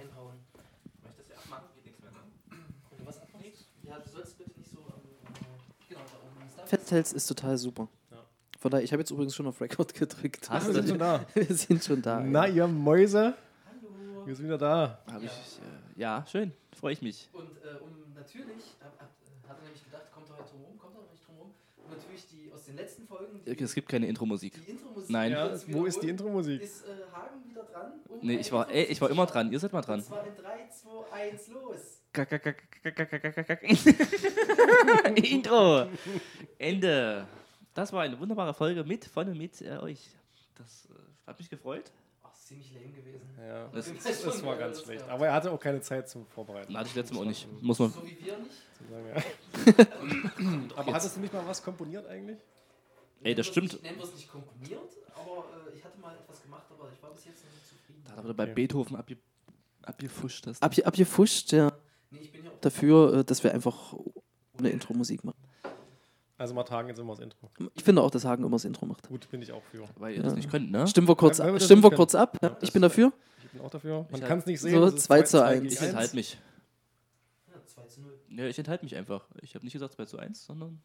reinhauen. Das ja abmachen? Geht nichts mehr, ne? Und du was abmachst? Ja, du sollst bitte nicht so am. äh, genau, da oben. Wenn du es festhältst, ist total super. Ja. Von daher, ich habe jetzt übrigens schon auf Record gedrückt. Hast Wir du sind schon da. Wir sind schon da. Na, ihr Mäuse, Hallo. wir sind wieder da. Hab ich, äh, ja, schön. Freue ich mich. Und äh, um natürlich, hab, hab, hat er nämlich gedacht, kommt er heute drum rum, kommt er nicht drum rum. Und natürlich die aus den letzten Folgen, die, Es gibt keine Intro-Musik. die Intro-Musik. Nein. Ja, wo ist die. Intro-Musik? Ist äh, Hagen wieder dran? Um Nee, ich war, ey, ich war immer dran. Ihr seid mal dran. Und zwar in 3, 2, 1, los. Intro. Ende. Das war eine wunderbare Folge mit, von und mit äh, euch. Das äh, hat mich gefreut. Ach, ist ziemlich lame gewesen. Ja, Das- Ich das war ganz schlecht. war. Aber er hatte auch keine Zeit zum Vorbereiten. Hatte ich letztes Mal auch nicht. Muss man. So wie wir nicht. Ja. Aber hattest du nicht mal was komponiert eigentlich? Ey, das stimmt. Nennen wir es nicht komponiert, aber äh, ich hatte mal etwas gemacht, aber ich war bis jetzt noch nicht. Da hat aber bei Okay. Beethoven abge, abgefuscht. Das Ab, abgefuscht, ja. Nee, ich bin ja auch dafür, äh, dass wir einfach eine Intro-Musik machen. Also mal tagen jetzt immer das Intro. Ich finde auch, dass Hagen immer das Intro macht. Gut, bin ich auch für. weil ihr das Ja. nicht könnt, ne? Stimmen wir kurz, wir das stimmen wir kurz ab. Ja, ich bin dafür. Ich bin auch dafür. Man kann es nicht sehen. so es ist 2 zu 2 1. gegen Ich enthalte mich. Ja, 2 zu 0. Ja, ich enthalte mich einfach. Ich habe nicht gesagt 2 zu 1, sondern.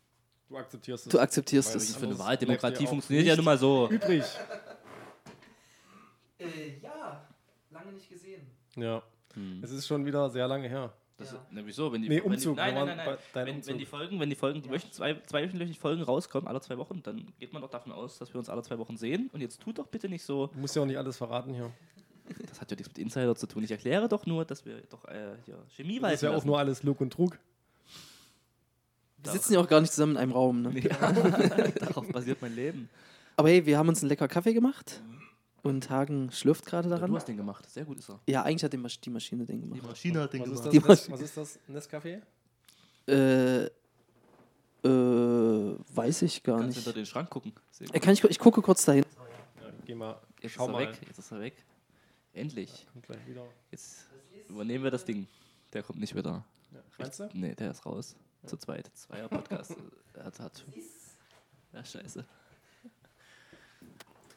Du akzeptierst es. Du akzeptierst es. Für eine ja auch funktioniert ja nun mal so. Übrig. Äh, ja, lange nicht gesehen. Ja, Hm. es ist schon wieder sehr lange her. Das Ja. ist, ne, wieso? Wenn die, Nee, wenn die, Umzug. nein, wir nein, waren nein, nein. bei deinem Wenn, Umzug. wenn die Folgen, wenn die Folgen, die wöchentlich, zwei, zweiwöchentlich Folgen rauskommen, alle zwei Wochen, dann geht man doch davon aus, dass wir uns alle zwei Wochen sehen. Und jetzt tut doch bitte nicht so. Du musst ja auch nicht alles verraten hier. Das hat ja nichts mit Insider zu tun. Ich erkläre doch nur, dass wir doch äh, hier Chemie Das ist ja auch lassen. nur alles Lug und Trug. Wir sitzen ja auch gar nicht zusammen in einem Raum. Ne? Ja, darauf basiert mein Leben. Aber hey, wir haben uns einen lecker Kaffee gemacht. Und Hagen schlürft gerade Du daran. hast den gemacht. Sehr gut ist er. Ja, eigentlich hat die, Masch die Maschine den Die gemacht. Maschine hat den Was ist gemacht. das? Die Nes, Masch- was ist das? Nescafé? Äh, äh, weiß ich gar Kannst nicht. hinter den Schrank gucken. Sehr Äh, gut. kann ich, ich gucke kurz dahin. Ja, geh mal. Jetzt schau ist er mal. weg. Jetzt ist er weg. Endlich. Kommt gleich wieder. Jetzt übernehmen wir das Ding. Der kommt nicht wieder. Ja. Meinst du? Nee, der ist raus. Zu zweit. Zweier Podcast. er hat, hat. Ja, scheiße.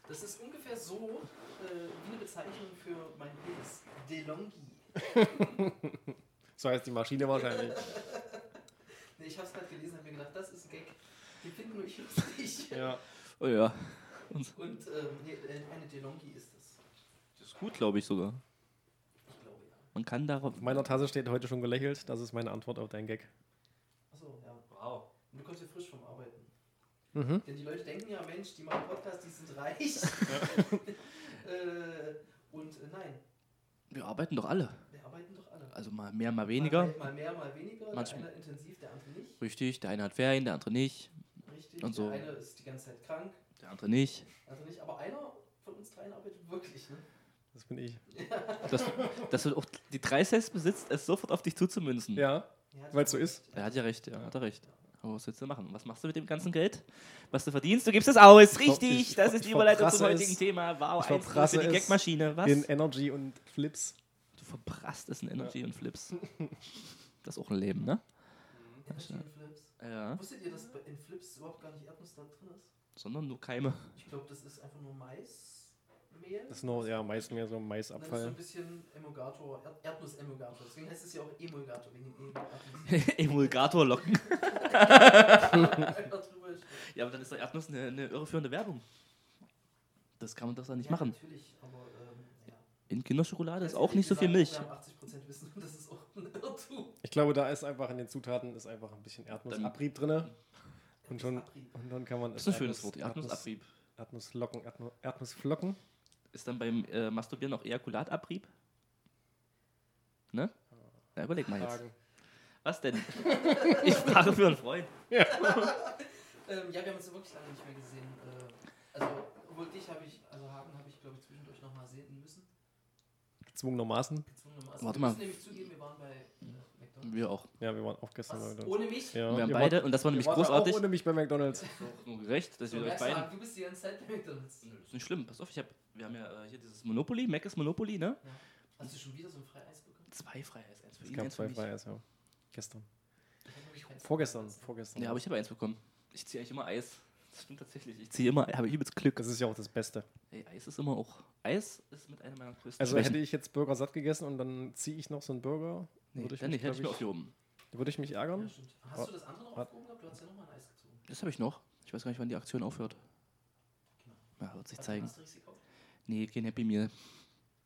Das ist ungefähr so äh, wie eine Bezeichnung für mein Penis. DeLonghi. So heißt die Maschine wahrscheinlich. Nee, ich hab's gerade gelesen und hab mir gedacht, das ist ein Gag. Den finden nur ich lustig. ja. Oh ja. Und Und ähm, nee, äh, eine DeLonghi ist das. das ist gut, glaube ich sogar. Ich glaube ja. Man kann darauf. Auf meiner Tasse steht heute schon gelächelt. Das ist meine Antwort auf deinen Gag. Achso, ja. Wow. Und du kommst ja frisch vom. Mhm. Denn die Leute denken ja, Mensch, die machen Podcast, die sind reich. äh, und äh, nein, Wir arbeiten doch alle. wir arbeiten doch alle. Also mal mehr, mal weniger. Mal, mal mehr, mal weniger. Manchmal- Der eine intensiv, der andere nicht. Richtig. Der eine hat Ferien, der andere nicht. Richtig. Und so. Der eine ist die ganze Zeit krank, Der andere nicht. der andere nicht. Aber einer von uns dreien arbeitet wirklich. Ne? Das bin ich. Dass, dass du auch die Dreisest besitzt, es sofort auf dich zuzumünzen. Ja, Ja, weil es so ist. Er hat ja recht, ja, hat er recht. Aber was willst du machen? Was machst du mit dem ganzen Geld? Was du verdienst, du gibst es aus. Richtig, ich- das ist die Überleitung zum heutigen es. Thema. Wow, Ich 1 verprasse für die Gagmaschine. Was? In Energy und Flips. Du verprasst es in Energy und Flips. Das ist auch ein Leben, ne? Energy und Flips. Ja. Wusstet ihr, dass in Flips überhaupt gar nicht Erdnuss da drin ist? Sondern nur Keime. Ich glaube, das ist einfach nur Maismehl. Das ist nur, ja, meist mehr so Und dann ist so Maisabfall. ein bisschen Emulgator, Erd Erdnuss-Emulgator. Deswegen heißt es ja auch Emulgator, wegen dem Erdnuss. Emulgatorlocken. Ja, aber dann ist doch Erdnuss eine, eine irreführende Werbung. Das kann man doch dann nicht ja, machen. Natürlich, aber ähm, ja. In Kinderschokolade ist Ganz auch nicht so viel Milch. Wir haben 80% Wissen das ist auch ein Irrtum. Ich glaube, da ist einfach in den Zutaten ist einfach ein bisschen Erdnussabrieb drin. Und schon, und dann kann man Das ist ein schönes Erdnuss- Wort. Erdnussabrieb. Erdnusslocken, Erdnu- Erdnussflocken. Ist dann beim äh, Masturbieren auch Ejakulatabrieb? Ne? Na, überleg mal jetzt. Fragen. Was denn? ich frage für einen Freund. Ähm, ja, wir haben uns wirklich lange nicht mehr gesehen. Äh, also, obwohl dich habe ich, also Hagen habe ich, glaube ich, zwischendurch nochmal sehen müssen. Gezwungenermaßen. Gezwungenermaßen. Warte wir mal. müssen nämlich zugeben, wir waren bei äh. Wir auch. Ja, wir waren auch gestern Was? bei Ohne mich? Ja, wir haben beide, wart- und das war nämlich ja großartig. Auch ohne mich bei McDonalds. Nur gerecht, dass wir euch beiden. Du bist die ganze Zeit bei McDonalds. Nö, ist nicht schlimm, pass auf, ich hab, wir haben ja äh, hier dieses Monopoly, Mac ist Monopoly, ne? Hast du schon wieder so ein Freieis bekommen? Zwei Freiheits, eins für Es ihn, gab eins für zwei mich. Freies, ja. Gestern. Ich Vorgestern. Vorgestern. Ja, aber ich habe eins bekommen. Ich ziehe eigentlich immer Eis. Das stimmt tatsächlich. Ich ziehe immer, habe übelst Glück. Das ist ja auch das Beste. Ey, Eis ist immer auch. Eis ist mit einer meiner größten Also Schwächen. hätte ich jetzt Burger satt gegessen und dann ziehe ich noch so einen Burger, nee, würde ich dann mich, nicht, hätte ich mir aufgehoben. würde ich mich Ja, ärgern. stimmt. Hast du das andere noch aufgehoben gehabt? Du hast ja nochmal ein Eis gezogen. Das habe ich noch. Ich weiß gar nicht, wann die Aktion aufhört. Genau. Ja, wird sich Hast zeigen. Asterix gekauft? Nee, kein Happy Meal.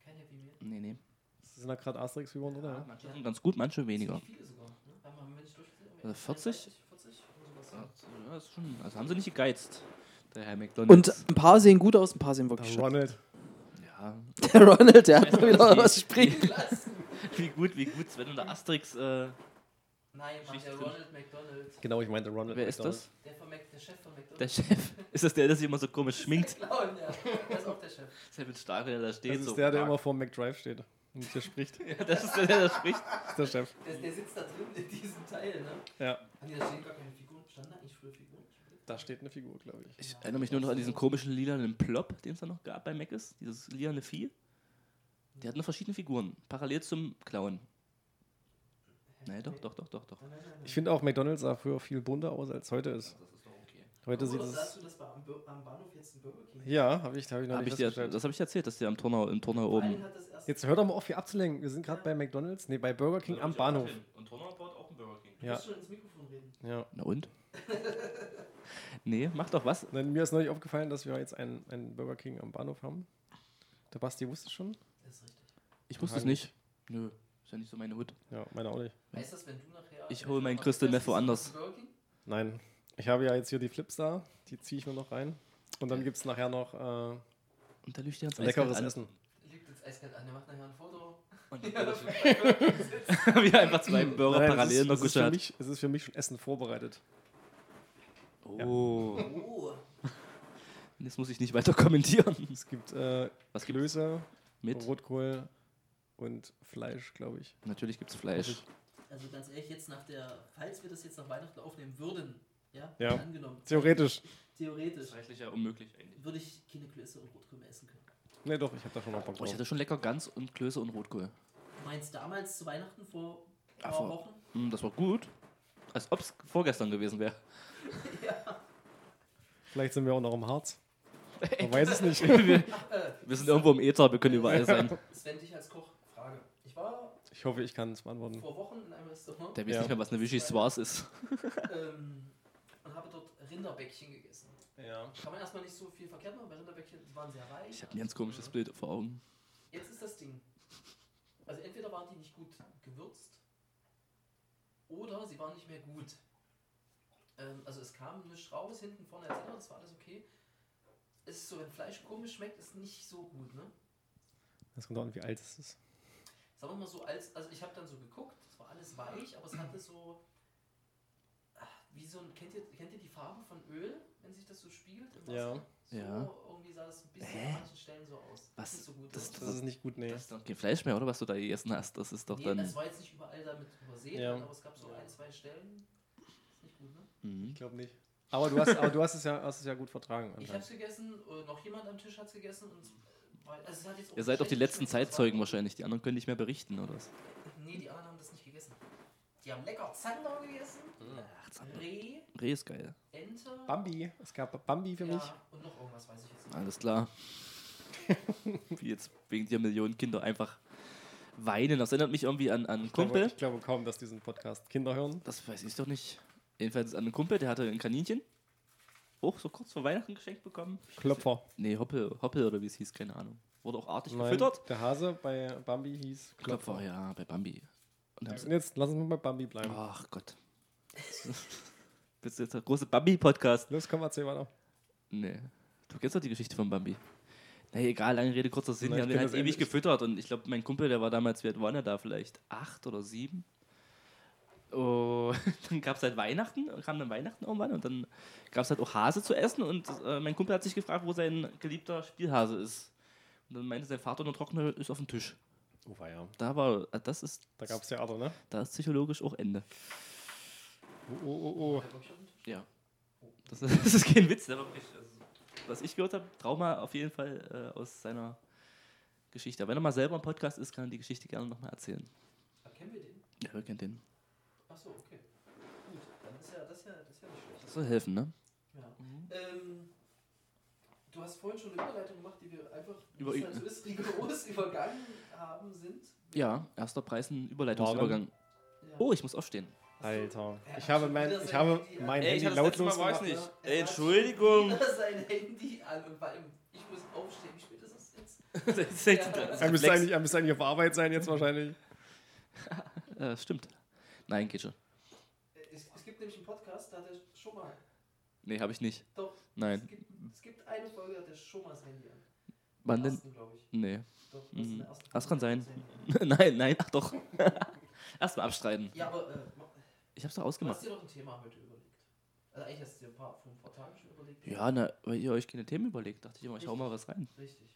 Kein Happy Meal? Nee, nee. Sind da gerade Asterix-Figuren drin? Ja. Manche sind ganz gut, manche weniger. Viele sogar. Ne? Haben wir, haben wir nicht durchgezählt? Also 40? 40? Oder sowas. Ja, das ist schon, also haben sie nicht gegeizt. Der Herr Und McDonalds. ein paar sehen gut aus, ein paar sehen wirklich Der scheiße. Ronald. ja, Der Ronald, der hat mal wieder was springen. wie gut, wie gut, Sven und der Asterix. Äh, Nein, Mann, der. Ronald McDonald. Genau, ich meinte Ronald. wer ist McDonald. das? Der, von Mac, der Chef von McDonald. Der Chef. Ist das der, der sich immer so komisch schminkt? Der Clown, ja. Der ist auch der Chef. Ist mit Stark, der da steht. Das ist so der, der stark. immer vor McDrive steht und hier spricht. Das Ja, das ist der, der da spricht. ist der Chef. Der, der sitzt da drin in diesem Teil, ne? Ja, Ah, nee, da stehen gar keine Figuren. Standen da eigentlich früher Figuren? da steht eine Figur, glaube ich. Ich erinnere mich nur noch an diesen komischen lilanen Plop, den es da noch gab bei Mc's. Dieses lilane Vieh. Die hatten noch verschiedene Figuren. Parallel zum Clown. Nein, doch, doch, doch, doch, doch. Ich finde auch, McDonalds sah früher viel bunter aus, als heute ist. Das ist doch okay. Heute sieht Oder es. sagst du, das war am, am Bahnhof jetzt ein Burger King? Ja, habe ich, hab ich noch Hab nicht ich dir, das habe ich erzählt, dass die am Turnau, im Turnau oben. hat Jetzt hör doch mal auf, hier abzulenken. Wir sind gerade bei McDonalds, nee, bei Burger King am Bahnhof. Und Turnau baut auch ein Burger King. Du Ja. musst schon ins Mikrofon reden. Ja. Na und? nee, mach doch was. Nein, mir ist neulich aufgefallen, dass wir jetzt einen, einen Burger King am Bahnhof haben. Der Basti wusste schon. Das ist richtig. Ich wusste es nicht. Nö, ist ja nicht so meine Hut. Ja, meiner auch nicht. Heißt das, wenn du nachher. Ich wenn hol du mein noch Crystal Meth woanders. Nein. Ich habe ja jetzt hier die Flips da. Die ziehe ich mir noch rein. Und dann gibt es nachher noch äh, Und da lügt ihr ans leckeres Eiskalt Essen. Liegt jetzt eiskalt an, der macht nachher ein Foto. Und Ja, ja, wie einfach zwei Burger Nein, parallel ist, hat. mich, es ist für mich schon Essen vorbereitet. Oh. Oh. Jetzt muss ich nicht weiter kommentieren. Es gibt äh, Was Klöße, mit? Rotkohl und Fleisch, glaube ich. Natürlich gibt's Fleisch. Also ganz ehrlich, jetzt nach der, falls wir das jetzt nach Weihnachten aufnehmen würden, ja, Ja. angenommen, Theoretisch. theoretisch, rechtlich ja unmöglich eigentlich. würde ich keine Klöße und Rotkohl mehr essen können. Ne, doch, ich habe da schon noch Bock Oh, ich drauf. hatte schon lecker Gans und Klöße und Rotkohl. Du meinst damals zu Weihnachten vor ein Ja, paar Wochen? Hm, das war gut. Als ob es vorgestern gewesen wäre. Vielleicht sind wir auch noch im Harz. Man weiß es nicht. wir, wir sind irgendwo im Äther, wir können überall sein. Sven, dich als Koch, Frage. Ich war Ich hoffe, ich kann es beantworten. vor Wochen in einem Restaurant Der weiß Ja. nicht mehr, was eine Vichy Soise ist. ähm, und habe dort Rinderbäckchen gegessen. Ja. Kann man erstmal nicht so viel verkehrt machen, weil Rinderbäckchen waren sehr weich. Ich habe ein ganz komisches Bild vor Augen. Jetzt ist das Ding. Also entweder waren die nicht gut gewürzt oder sie waren nicht mehr gut. Ähm, also es kam nichts raus, hinten, vorne etc. Das war alles okay. Es ist so, wenn Fleisch komisch schmeckt, ist nicht so gut, ne? Das kommt auch an, wie alt es ist. Sagen wir mal so, als, also ich habe dann so geguckt, es war alles weich, aber es hatte so, ah, wie so ein, kennt ihr, kennt ihr die Farbe von Öl, wenn sich das so spiegelt im Ja. Wasser? So Ja. irgendwie sah das ein bisschen Hä? an manchen Stellen so aus. Was? Nicht so gut. Das-? Das ist nicht gut, nee. Das ist doch kein Fleisch mehr, oder? Was du da gegessen hast. Das ist doch nee, dann. das war jetzt nicht überall damit übersehen, Ja. aber es gab so ein, zwei Stellen. Ist nicht gut, ne? Mhm. Ich glaube nicht. Aber du hast, aber du hast, es, ja, hast es ja gut vertragen. Ich hab's gegessen, äh, noch jemand am Tisch hat's gegessen und weil, also es hat jetzt auch Ihr seid doch die letzten Zeitzeugen wahrscheinlich. Die anderen können nicht mehr berichten, oder? was? Nee, die anderen haben das nicht gegessen. Die haben lecker Zander gegessen, Ach, Zander. Reh, Reh ist geil. Ente. Bambi. Es gab Bambi für ja, mich. Und noch irgendwas weiß ich jetzt nicht. Alles klar. Wie jetzt wegen dir Millionen Kinder einfach weinen. Das erinnert mich irgendwie an, an einen Ich glaube, Kumpel. ich glaube kaum, dass diesen Podcast Kinder hören. Das weiß ich doch nicht. Jedenfalls an einen Kumpel, der hatte ein Kaninchen. Auch so kurz vor Weihnachten geschenkt bekommen. Klopfer. Nee, Hoppel, Hoppel oder wie es hieß, keine Ahnung. Wurde auch artig Nein, gefüttert. der Hase bei Bambi hieß Klopfer. Klopfer, ja, bei Bambi. Und sie, jetzt lass uns mal bei Bambi bleiben. ach Gott. Bist du jetzt der große Bambi-Podcast? Los, komm, erzähl weiter. Nee. Du kennst doch die Geschichte von Bambi. Na egal, lange Rede, kurzer Sinn. Na, Die haben den halt ewig gefüttert und ich glaube, mein Kumpel, der war damals, wie alt war er da? Vielleicht acht oder sieben. Oh, dann gab es halt Weihnachten, kam dann Weihnachten irgendwann und dann gab es halt auch Hase zu essen und äh, mein Kumpel hat sich gefragt, wo sein geliebter Spielhase ist. Und dann meinte sein Vater, nur trockene ist auf dem Tisch. Oh, ja. Da war, äh, das ist, Da gab es Theater, ne? da ist psychologisch auch Ende. Oh, oh, oh, oh. Ja. Das, das ist kein Witz, der war wirklich, also, was ich gehört habe, Trauma auf jeden Fall äh, aus seiner Geschichte. Aber wenn er mal selber im Podcast ist, kann er die Geschichte gerne nochmal erzählen. Kennen wir den? Ja, wer kennt den? Achso, okay. Gut, dann ist ja das ja, das ist ja nicht schlecht. Das soll helfen, ne? Ja. Ähm, du hast vorhin schon eine Überleitung gemacht, die wir einfach, wie Über- es halt so ist, rigoros übergangen haben sind. Ja, erster Preis ein Überleitungsübergang. Ja. Oh, ich muss aufstehen. Alter. Er Ich hat habe mein, ich habe Handy mein Handy letzte lautlos Mal, weiß gemacht. nicht. Er Ey, hat Entschuldigung. schon wieder sein Handy an und ich muss aufstehen. Wie spät ist es jetzt? ist Ja. das ist Er müsste, eigentlich, er müsste eigentlich auf Arbeit sein jetzt wahrscheinlich. Äh, stimmt. Nein, geht schon. Es, es gibt nämlich einen Podcast, da hat er schon mal. Nee, habe ich nicht. Doch. Nein. Es gibt, es gibt eine Folge, da hat er schon mal das Handy an. Wann denn? Nee. Doch, das Mhm. Das kann Folge, sein. nein, nein, ach doch. Erstmal abstreiten. Ja, aber äh, Ich hab's doch du hast ausgemacht. dir doch ein Thema heute überlegt. Also eigentlich hast du dir ein paar, vor ein paar Tagen schon überlegt. Ja, na, weil ihr euch keine Themen überlegt, dachte ich immer, ich hau mal was rein. Richtig.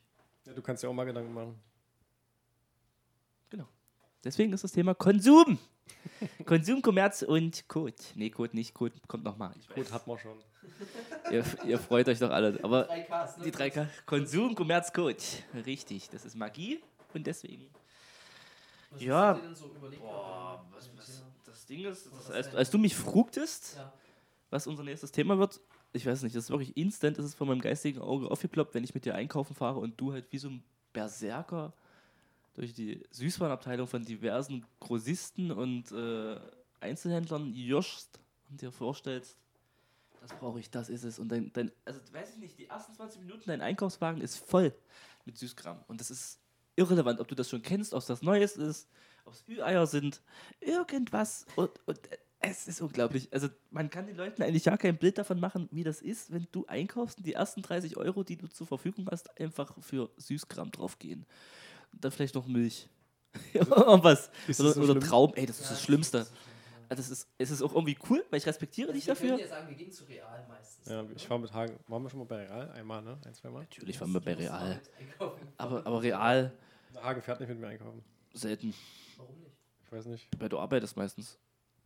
Ja, du kannst dir auch mal Gedanken machen. Deswegen ist das Thema Konsum. Konsum, Kommerz und Code. Nee, Code nicht, Code kommt nochmal. Gut, hat man schon. Ihr, ihr freut euch doch alle. Aber 3Ks, ne? die 3K. Konsum, Kommerz, Code. Richtig, das ist Magie und deswegen. Was Ja. hast du dir denn so überlegt? ähm, was, was, das Ding ist, das, als, als du mich frugtest, Ja. was unser nächstes Thema wird, ich weiß nicht, das ist wirklich instant, ist es von meinem geistigen Auge aufgeploppt, wenn ich mit dir einkaufen fahre und du halt wie so ein Berserker durch die Süßwarenabteilung von diversen Grossisten und äh, Einzelhändlern joschst und dir vorstellst, das brauche ich, das ist es. Und dein, dein, also weiß ich nicht, die ersten 20 Minuten, dein Einkaufswagen ist voll mit Süßkram. Und das ist irrelevant, ob du das schon kennst, ob das Neues ist, ob es Ü-Eier sind, irgendwas. Und, und es ist unglaublich. Also man kann den Leuten eigentlich gar kein Bild davon machen, wie das ist, wenn du einkaufst und die ersten 30 Euro, die du zur Verfügung hast, einfach für Süßkram draufgehen. Dann vielleicht noch Milch. was? Ist Oder, das so oder? Traum. Ey, das ist Ja, das Schlimmste. ja. Also das ist, es ist auch irgendwie cool, weil ich respektiere dich Also wir dafür. können ja sagen, wir gehen zu Real meistens. Ja, ich war mit Hagen. Waren wir schon mal bei Real? Einmal, ne? Ein, zweimal? Natürlich waren wir bei Real. Aber, aber Real Hagen fährt nicht mit mir einkaufen. selten. Warum nicht? Ich weiß nicht. Bei du arbeitest meistens.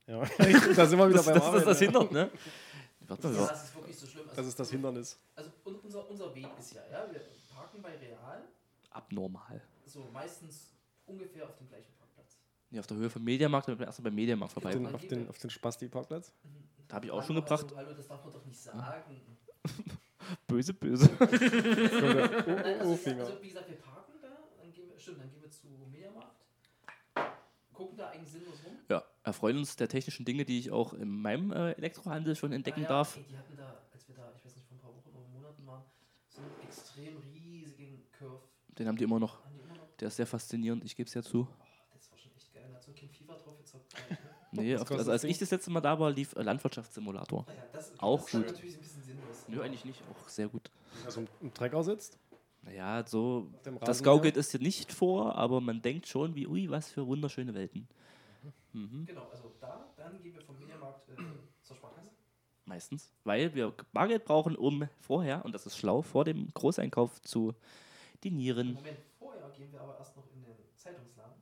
Ja, da sind wir wieder Das, beim das, das ist Arbeiten, das hindert, ne? Warte mal, es ist wirklich so schlimm. Also, Das ist das Hindernis. Also un- unser, unser Weg ist ja, ja, wir parken bei Real, abnormal. So meistens ungefähr auf dem gleichen Parkplatz. Nee, auf der Höhe vom Mediamarkt, damit wir erstmal beim Mediamarkt vorbei. den, man auf den, auf den Spasti-Parkplatz. Da habe ich auch Hallo, schon gebracht. Hallo, hallo, das darf man doch nicht sagen. Böse, böse. Oh, Nein, oh, also, ja, Finger. also wie gesagt, wir parken da, dann gehen wir, stimmt, dann gehen wir zu Mediamarkt, gucken da eigentlich sinnlos rum. Ja, erfreuen uns der technischen Dinge, die ich auch in meinem äh, Elektrohandel schon entdecken Ah ja, darf. Ey, die hatten da, als wir da, ich weiß nicht, vor ein paar Wochen oder Monaten waren, so einen extrem riesigen Curve. Den haben die immer noch. Der ist sehr faszinierend, ich gebe es ja zu. Das war schon echt geil. Da hat so ein Kind FIFA drauf gezockt. Ne? Nee, kostet also als ich das letzte Mal da war, lief äh, Landwirtschaftssimulator. Naja, das, Auch das ist gut. natürlich ein bisschen sinnlos. Nö, eigentlich nicht. Auch sehr gut. Also im Trecker sitzt. Naja, so. Das gaukelt es dir nicht vor, aber man denkt schon, wie, ui, was für wunderschöne Welten. Mhm. Genau, also da, dann gehen wir vom Mediamarkt äh, zur Sparkasse. Meistens. Weil wir Bargeld brauchen, um vorher, und das ist schlau, vor dem Großeinkauf zu dinieren, Moment, gehen wir aber erst noch in den Zeitungsladen.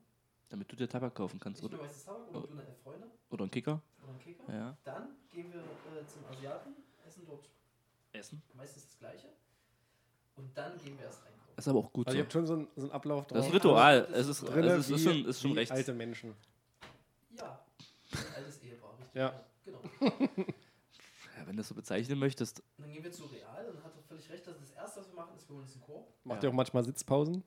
damit du dir Tabak kaufen kannst. Ich Oder, meistens Tabak oder du eine Elf Freunde oder einen Kicker. oder einen Kicker. Ja. Dann gehen wir äh, zum Asiaten, essen dort Essen. meistens das Gleiche. Und dann gehen wir erst einkaufen. Ist aber auch gut Also so. ihr habt schon so einen, so einen Ablauf Das ist ein Ritual. das Es ist ist, so. es Drinne ist, schon, ist schon recht. alte Menschen. Ja, ein altes Ehepaar, richtig. Ja. Genau. Ja, wenn du das so bezeichnen möchtest. Und dann gehen wir zu Real und hat er völlig recht, dass das erste, was wir machen, ist, wir holen uns einen Korb. Macht Ja. ihr auch manchmal Sitzpausen?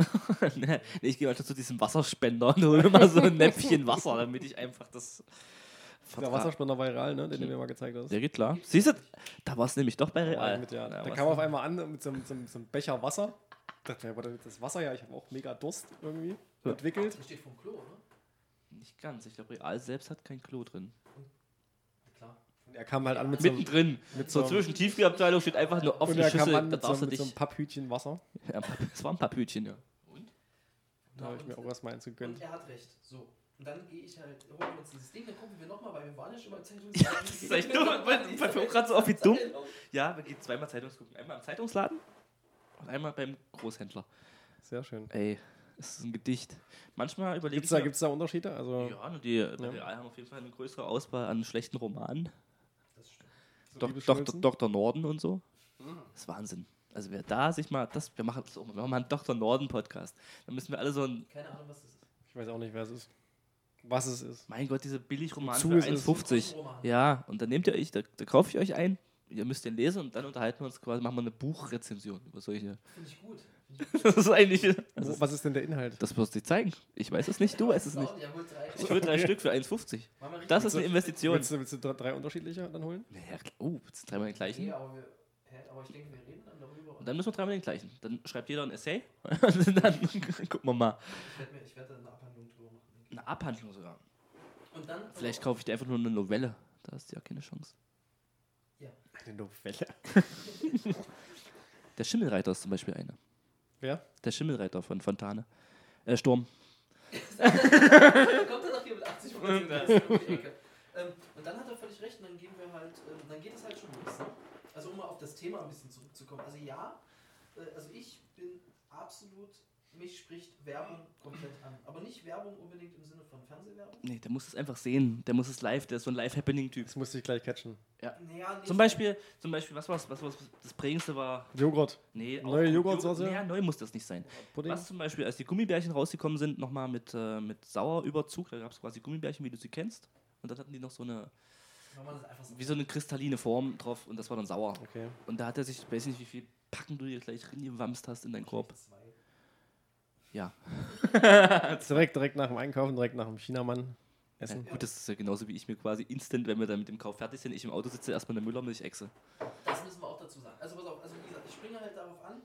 nee, ich gehe manchmal zu diesem Wasserspender und hole mal so ein Näpfchen Wasser, damit ich einfach das. Der Wasserspender viral, ne? Den du mir mal gezeigt hast. Der geht klar. Siehst du, da war es nämlich doch bei war Real. Mit, ja. Da kam auf einmal an mit so, einem- so, so einem Becher Wasser. Ich dachte mir, das Wasser ja, ich habe auch mega Durst irgendwie Ja. entwickelt. Das steht vom Klo, ne? Nicht ganz. Ich glaube, Real selbst hat kein Klo drin. Und er kam halt an mit so, einem- Mittendrin. mit So so, zwischen Tiefkühlabteilung steht einfach eine und offene er kam Schüssel. an Da mit so, mit so einem. Papphütchen Wasser. Ja, es war ein Papphütchen, ja. Da habe ich mir auch erstmal eins gegönnt. Und er hat recht. So. Und dann gehe ich halt, holen wir uns dieses Ding, dann gucken wir nochmal, weil wir waren ja schon mal im Zeitungsladen. das ist echt dumm, grad so auf wie dumm. Ja, wir gehen zweimal Zeitungs gucken. Einmal im Zeitungsladen und einmal beim Großhändler. Sehr schön. Ey, es ist ein Gedicht. Manchmal überlege Gibt ich es da, mir- gibt's da Unterschiede? Also Ja, nur die Ja. Real haben auf jeden Fall eine größere Auswahl an schlechten Romanen. Das stimmt. so Dok Liebesschmelzen? Dr. Dr. Norden und so. Das ist Wahnsinn. Also wer da sich mal, das, wir machen das auch mal, wir machen mal einen Dr. Norden Podcast. Dann müssen wir alle so ein, Keine Ahnung, was das ist. Ich weiß auch nicht, wer es ist. Was es ist. mein Gott, diese Billigromanen Wozu für ist es? 1,50. Roman. Ja, und dann nehmt ihr euch, da, da kaufe ich euch ein, ihr müsst den lesen und dann unterhalten wir uns quasi, machen wir eine Buchrezension über solche. Finde ich gut. Das ist eigentlich. Das, ist, was ist denn der Inhalt? das wirst du dir zeigen. Ich weiß es nicht, du weißt es nicht. Ich will drei Stück für 1,50. Machen wir richtig Das ist eine Investition. Willst du, willst du drei- unterschiedliche dann holen? Naja, oh, jetzt dreimal den gleichen. Nee, aber, wir, aber ich denke, wir reden. Und dann müssen wir dreimal den gleichen. Dann schreibt jeder ein Essay. Und dann gucken wir mal. ich werde eine Abhandlung drüber machen. Eine Abhandlung sogar. Und dann. Vielleicht kaufe ich dir einfach nur eine Novelle. Da hast du ja keine Chance. Eine Novelle. Der Schimmelreiter ist zum Beispiel eine. Wer? Der Schimmelreiter von Fontane. Äh, Sturm. Dann kommt er doch hier mit 80 Prozent um. Ähm, und dann hat er völlig recht, und dann gehen wir halt, ähm, dann geht es halt schon los. Ne? Also um mal auf das Thema ein bisschen zurückzukommen. Also ja, äh, also ich bin absolut, mich spricht Werbung komplett an. Aber nicht Werbung unbedingt im Sinne von Fernsehwerbung. Nee, der muss es einfach sehen. Der muss es live. Der ist so ein Live-Happening-Typ. Das musste ich gleich catchen. Naja, nicht Zum Beispiel, zum Beispiel, was war's? Was war's? Das prägendste war. Joghurt. Nee, Neue Joghurtsoße? Ja, neu muss das nicht sein. Pudding. Was zum Beispiel, als die Gummibärchen rausgekommen sind, nochmal mit, äh, mit Sauerüberzug, da gab es quasi Gummibärchen, wie du sie kennst. Und dann hatten die noch so eine, so wie so eine kristalline Form drauf und das war dann sauer. Okay. Und da hat er sich, ich weiß nicht, wie viel Packen du dir gleich reingewamst hast in deinen Korb. Ja. Direkt, direkt nach dem Einkaufen, direkt nach dem Chinamann essen. Gut, das ist ja genauso wie ich mir quasi instant, wenn wir dann mit dem Kauf fertig sind, ich im Auto sitze, erstmal eine Müllermilch-Echse. Das müssen wir auch dazu sagen. Also pass auf, also wie gesagt, ich springe halt darauf an.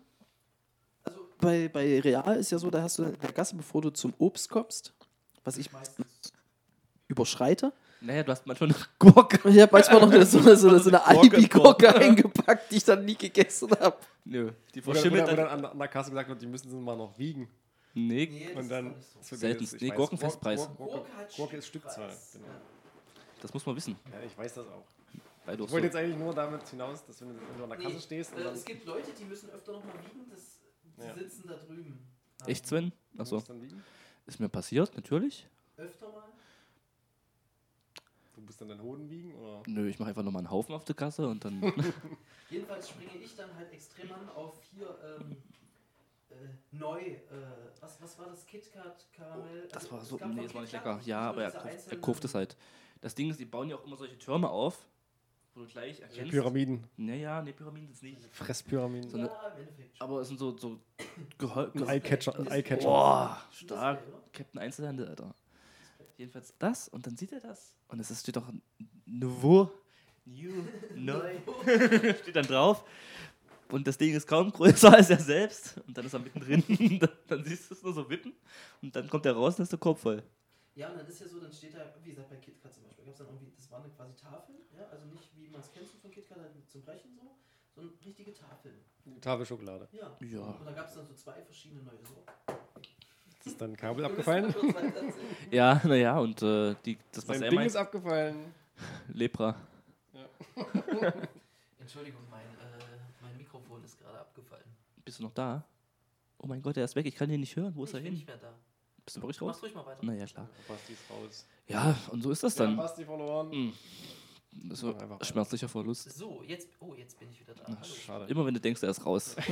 Also Bei, bei Real ist ja so, da hast du in der Gasse, bevor du zum Obst kommst, was ich meistens. überschreite. Naja, du hast manchmal noch Gurke. Ich habe manchmal noch eine, so eine, so so eine. Alibi-Gurke eingepackt, die ich dann nie gegessen habe. Nö, die verschimmelt dann, wo dann. an, an der Kasse gesagt wird, die müssen sie mal noch wiegen. Nee, Nee, Und dann. so. Selten. Nee, Gurkenfestpreis. Gurke, Gurke, ist. Stückzahl. Genau. das muss man wissen. Ja, ich weiß das auch. Weil du Ich wollte so, jetzt eigentlich nur damit hinaus, dass wenn du an der Kasse Nee, stehst und äh, dann. es gibt Leute, die müssen öfter noch mal wiegen, das, die Ja. sitzen da drüben. Echt, Sven? Achso. Ist mir passiert, natürlich. Öfter mal? Du musst dann deinen Hoden wiegen oder? Nö, ich mache einfach nochmal einen Haufen auf der Kasse und dann. Jedenfalls springe ich dann halt extrem an auf hier ähm, äh, neu. Äh, was, was war das? KitKat Karamell? Das Also, war es so. Nee, das war nicht lecker. Ja, aber er kauft, er kauft es halt. Das Ding ist, die bauen ja auch immer solche Türme auf, wo du gleich erkennst. Pyramiden. Naja, nee, Pyramiden sind nicht. Fresspyramiden. So eine- Ja, im Endeffekt. schon. Aber es sind so. so gehol- Ein Eyecatcher. Ein Eyecatcher. Boah, stark. Captain Einzelhandel, Alter. Jedenfalls das und dann sieht er das und es ist- steht doch Nouveau, New, neu, steht dann drauf und das Ding ist kaum größer als er selbst und dann ist er mittendrin, dann, dann siehst du es nur so wippen und dann kommt er raus und ist der Korb voll. Ja, und dann ist ja so, dann steht da, wie gesagt, bei KitKat zum Beispiel, gab es dann irgendwie, das war eine quasi Tafel, ja, also nicht wie man es kennt von KitKat, halt zum Brechen so, sondern richtige Tafeln. Tafel Schokolade. Ja. Ja. Und da gab es dann so zwei verschiedene neue Sorten. Ist dein Kabel abgefallen? Kurz weiter erzählen. Ja, naja, und äh, die, das, was Sein er Ding meint, ist abgefallen. Lepra. Entschuldigung, mein, äh, mein Mikrofon ist gerade abgefallen. Bist du noch da? Oh mein Gott, er ist weg, ich kann ihn nicht hören. Wo ist ich er bin hin? nicht mehr da. Bist du wirklich Mach's raus? ruhig mal weiter. Naja, klar. Basti ist raus. Ja, und so ist das Ja, dann. Basti verloren. Mm. Das Ja, war einfach- schmerzlicher Verlust. So, jetzt, oh, jetzt bin ich wieder da. Ach, Hallo. Schade. Immer wenn du denkst, er ist raus.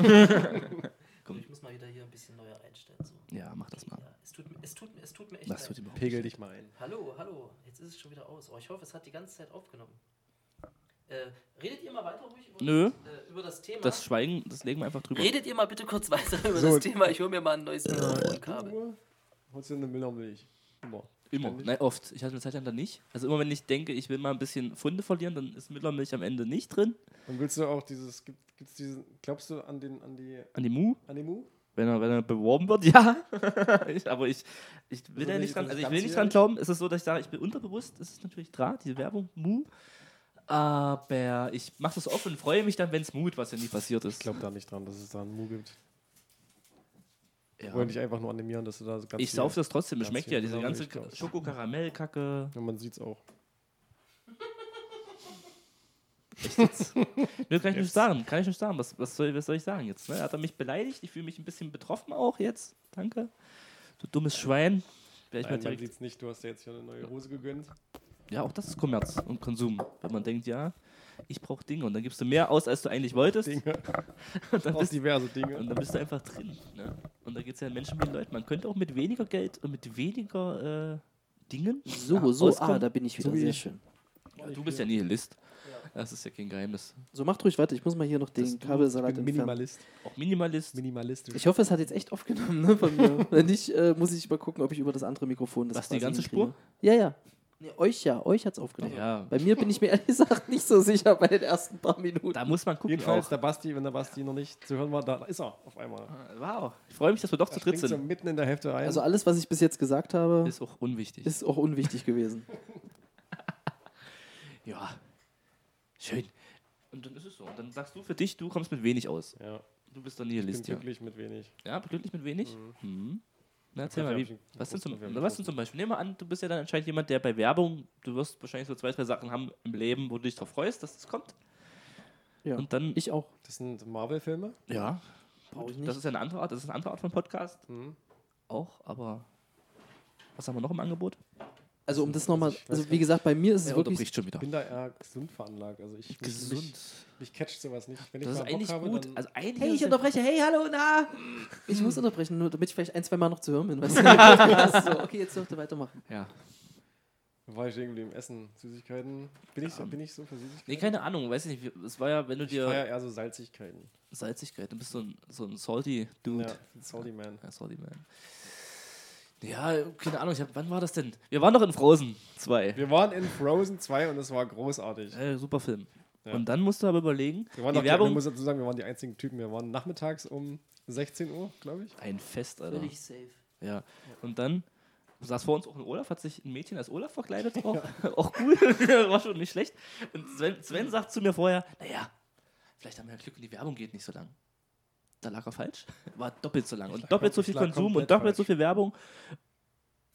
Komm, ich muss mal wieder hier ein bisschen neuer einstellen. So. Ja, mach das mal. Ja, es, tut, mir- es, tut, mir- es tut mir echt Was leid. tut Pegel dich mal ein. Hallo, hallo, jetzt ist es schon wieder aus. Oh, ich hoffe, es hat die ganze Zeit aufgenommen. Äh, redet ihr mal weiter ruhig über, Nö. Das, äh, über das Thema? Das Schweigen, das legen wir einfach drüber. redet ihr mal bitte kurz weiter über So. das Thema. Ich hole mir mal ein neues Mikrofonkabel. Du holst dir eine Millermilch. Immer. Immer. Ständig. Nein, oft. Ich hatte eine Zeit lang dann nicht. Also immer wenn ich denke, ich will mal ein bisschen Funde verlieren, dann ist Müllermilch am Ende nicht drin. Und willst du auch dieses, gibt, gibt's diesen, glaubst du an den, an die, An die Mu, an die Mu? wenn er, wenn er beworben wird, ja. ich, aber ich, ich will Also da nicht, dran, also es ich will nicht dran glauben. Es ist so, dass ich sage, ich bin unterbewusst, es ist natürlich dran, diese Werbung, Mu. Aber ich mache das offen und freue mich dann, wenn es Mut, was ja nie passiert ist. Ich glaube da nicht dran, dass es da einen Mu gibt. Ich ja. wollte dich einfach nur animieren, dass du da so ganz Ich sauf das trotzdem, es schmeckt ja, diese ganze. Schoko-Karamell-Kacke. Ja, man sieht's auch. Nö, kann ich nicht Jetzt. sagen. Kann ich nicht sagen. Was, was, soll, was soll ich sagen jetzt? Ne? Hat er mich beleidigt? Ich fühle mich ein bisschen betroffen auch jetzt. Danke. Du dummes Schwein. Mal Nein, man sieht's nicht, du hast dir jetzt hier eine neue Hose gegönnt. ja, auch das ist Kommerz und Konsum. Wenn man denkt, ja, ich brauche Dinge und dann gibst du mehr aus, als du eigentlich wolltest. Dinge. Und dann, bist, diverse Dinge. und dann bist du einfach drin. Ne? Und da geht es ja an Menschen wie Leuten. Man könnte auch mit weniger Geld und mit weniger äh, Dingen So, ja, so, ah, auskommen. da bin ich wieder So wie sehr ich. schön. Ja, du bist ja Nihilist. Das ist ja kein Geheimnis. So, macht ruhig weiter. Ich muss mal hier noch den Das- Kabelsalat ich bin entfernen. Minimalist. Auch Minimalist. Minimalistisch. Ich hoffe, es hat jetzt echt aufgenommen ne, von mir. Wenn nicht, äh, muss ich mal gucken, ob ich über das andere Mikrofon das Was, die ganze hinkriege. Spur? Ja, ja. Nee, euch ja, euch hat es aufgenommen. Ja, Bei mir bin ich mir ehrlich gesagt nicht so sicher bei den ersten paar Minuten. da muss man gucken. Jedenfalls Auch. der Basti, wenn der Basti noch nicht zu hören war, da ist er auf einmal. Wow, ich freue mich, dass wir doch Er zu dritt springt so sind. mitten in der Hälfte rein. Also alles, was ich bis jetzt gesagt habe, Ist auch unwichtig. ist auch unwichtig gewesen. ja, schön. Und dann ist es so. Und dann sagst du für dich, du kommst mit wenig aus. ja, Du bist der ich bin Nihilist, ja. glücklich mit wenig. Ja, glücklich mit wenig? Mhm. Na, erzähl Kaffee mal, wie, was, denn zum, was denn zum Beispiel? Nehmen wir an, du bist ja dann anscheinend jemand, der bei Werbung, du wirst wahrscheinlich so zwei, drei Sachen haben im Leben, wo du dich drauf freust, dass das kommt. Ja. Und dann, Ich auch. Das sind Marvel-Filme. ja, Brauche ich das nicht. ist ja eine andere Art, das ist eine andere Art von Podcast. Mhm. Auch, aber was haben wir noch im Angebot? Also um das nochmal, ich also wie gesagt, bei mir ist es Er wirklich unterbricht schon wieder. Ich bin da eher gesund veranlagt. Also ich Gesund. Mich, mich catcht sowas nicht. Wenn ich Das ist mal Bock eigentlich habe, gut. Also eigentlich Hey, ist ich unterbreche. Hey, hallo, na. Ich muss unterbrechen, nur damit ich vielleicht ein, zwei Mal noch zu hören bin. Weißt du? so, okay, jetzt dürft ihr weitermachen. Ja. War ich irgendwie im Essen? Süßigkeiten. Bin ich, so, bin ich so für Süßigkeiten? Nee, keine Ahnung, weiß ich nicht. Es war ja, wenn du ich dir feiere eher so Salzigkeiten. Salzigkeit, du bist so ein, so ein salty Dude. Ja, Salty Man. Ja, salty man. Ja, keine Ahnung, ich hab, wann war das denn? Wir waren doch in Frozen 2. Wir waren in Frozen 2 und es war großartig. Äh, super Film. Ja. Und dann musst du aber überlegen, Wir waren die Werbung. man muss dazu sagen, wir waren die einzigen Typen. Wir waren nachmittags um 16 Uhr, glaube ich. ein Fest, Alter. Völlig safe. Ja. Und dann saß vor uns auch ein Olaf, hat sich ein Mädchen als Olaf verkleidet. Auch, auch cool, war schon nicht schlecht. Und Sven, Sven sagt zu mir vorher, naja, vielleicht haben wir ja Glück und die Werbung geht nicht so lang. Da lag er falsch. War doppelt so lang. Und doppelt so viel Konsum und doppelt so falsch. viel Werbung.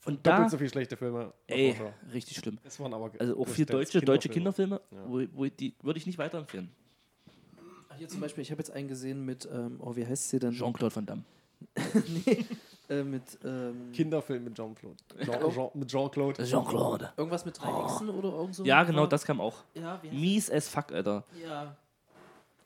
Und Doppelt da, so viele schlechte Filme. ey, richtig schlimm. Es waren aber Also auch viel größtenteils deutsche, deutsche Kinderfilme. Kinderfilme, Ja. wo, wo die würde ich nicht weiterempfehlen. Hier zum Beispiel, ich habe jetzt einen gesehen mit, ähm, oh, wie heißt sie denn? Jean-Claude Van Damme. nee, äh, mit ähm, Kinderfilm mit Jean-Claude. Jean, Jean, mit Jean-Claude. Jean-Claude. irgendwas mit drei Hexen oder irgend so. Ja, genau, das kam auch. Ja, Mies as fuck, Alter. Ja.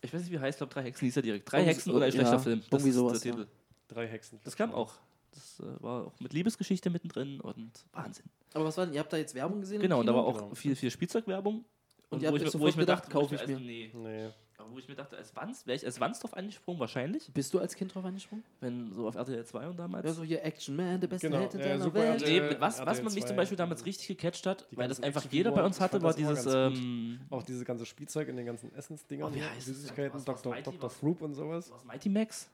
Ich weiß nicht, wie heißt, ich glaube, drei Hexen hieß er direkt. Drei Irgendwie Hexen und ein schlechter ja, Film. irgendwie ist sowas, der ja. Titel. Drei Hexen. Das kam auch. Das äh, war auch mit Liebesgeschichte mittendrin und Wahnsinn. Aber was war denn, ihr habt da jetzt Werbung gesehen? Genau, und da war auch Genau. viel, viel Spielzeugwerbung. Und ihr habt wo, ich, wo ich mir gedacht, dachte, kaufe ich ich mir. mir. Also, nee. Nee. Aber wo ich mir dachte, als Wanz, wäre ich als Wanz drauf angesprungen, wahrscheinlich. Bist du als Kind drauf angesprungen? Wenn so auf RTL 2 und damals. Ja, so hier Action Man, der beste Genau, Held in ja, deiner Welt. RTL. Nee, was, was man mich 2. zum Beispiel damals richtig gecatcht hat, weil das einfach jeder bei uns hatte, war dieses. Ähm, Auch dieses ganze Spielzeug in den ganzen Essensdingern, Oh, wie heißt es? Süßigkeiten, Was- was Dr. Mighty, Dr. Fruit und sowas. was Mighty Max?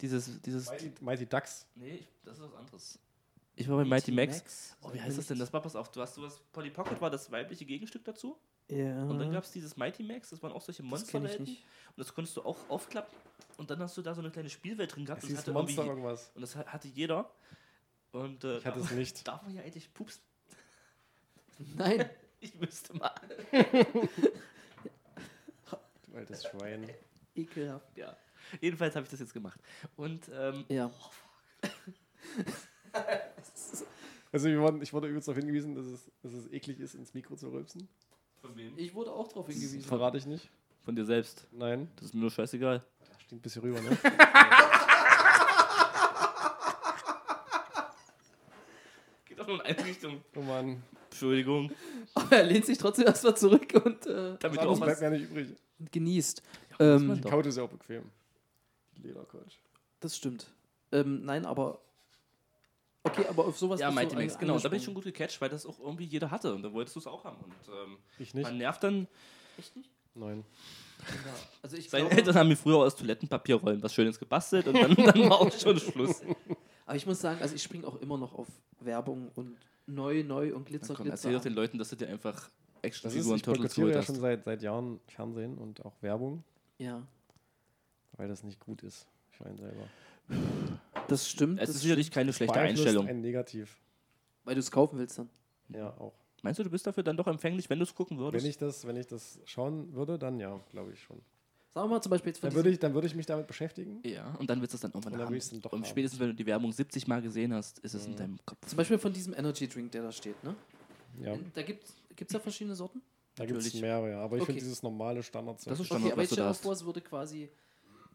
Dieses. dieses Mighty, Mighty Ducks. nee, das ist was anderes. Ich war bei Mighty Max. Oh, wie heißt das denn? Das war, pass auf, du hast sowas, Polly Pocket war das weibliche Gegenstück dazu. Ja. Und dann gab es dieses Mighty Max, das waren auch solche das kenn ich Monsterwelten. nicht. Und das konntest du auch aufklappen. Und dann hast du da so eine kleine Spielwelt drin gehabt. Es Und das, hieß hatte Monster irgendwas. und das ha- hatte jeder. Und äh, Ich hatte es nicht. darf man ja eigentlich pups. Nein. Ich müsste mal. Du altes Schwein. Ekelhaft. Ja. Jedenfalls habe ich das jetzt gemacht. Und ähm, Ja. Also wir wurden, ich wurde übrigens darauf hingewiesen, dass es, dass es eklig ist, ins Mikro zu rülpsen. Von wem? Ich wurde auch drauf Das hingewiesen. verrate ich nicht. Von dir selbst. Nein. Das ist mir nur scheißegal. Steht ein bisschen rüber, ne? Geht doch nur in eine Richtung. Oh Mann. Entschuldigung. Aber er lehnt sich trotzdem erstmal zurück und, äh, Damit Was du auch bleibt mir nicht übrig. genießt. muss man Ähm. Die Couch ist ja auch bequem. Die Ledercouch. das stimmt. Ähm, nein, aber. Okay, aber auf sowas Ja, Mighty Max, genau. Da bin ich schon gut gecatcht, weil das auch irgendwie jeder hatte. Und da wolltest du es auch haben. Und ähm, Ich nicht? man nervt dann. Echt nicht? Nein. Ja. Also ich Seine glaube, Eltern haben mir früher aus Toilettenpapierrollen was Schönes gebastelt und dann, dann war auch schon Schluss. aber ich muss sagen, also ich springe auch immer noch auf Werbung und neu, neu und Glitzer, Dann komm, Glitzer. erzähl doch den Leuten, dass du dir einfach Das ist, Actionfiguren ich Turtles geholt ja hast. schon seit, seit Jahren Fernsehen und auch Werbung, Ja, weil das nicht gut ist für einen selber. Das stimmt. Es das ist sicherlich keine schlechte Beeinflusst Einstellung. einen negativ. weil du es kaufen willst dann. Ja, auch. Meinst du, du bist dafür dann doch empfänglich, wenn du es gucken würdest? Wenn ich, das, wenn ich das schauen würde, dann ja, glaube ich schon. Sagen wir mal zum Beispiel jetzt von Dann würde ich, dann würde ich mich damit beschäftigen. ja, und dann willst du es dann irgendwann Und dann haben. dann doch und haben. spätestens, wenn du die Werbung 70 Mal gesehen hast, ist es in Mhm. deinem Kopf. Zum Beispiel von diesem Energy Drink, der da steht, ne? Ja, Da gibt es da verschiedene Sorten? da gibt es mehrere, ja. Aber ich Okay. finde dieses normale Standard. Das ist Okay, Standard, aber was jetzt du stell dir vor, es würde quasi.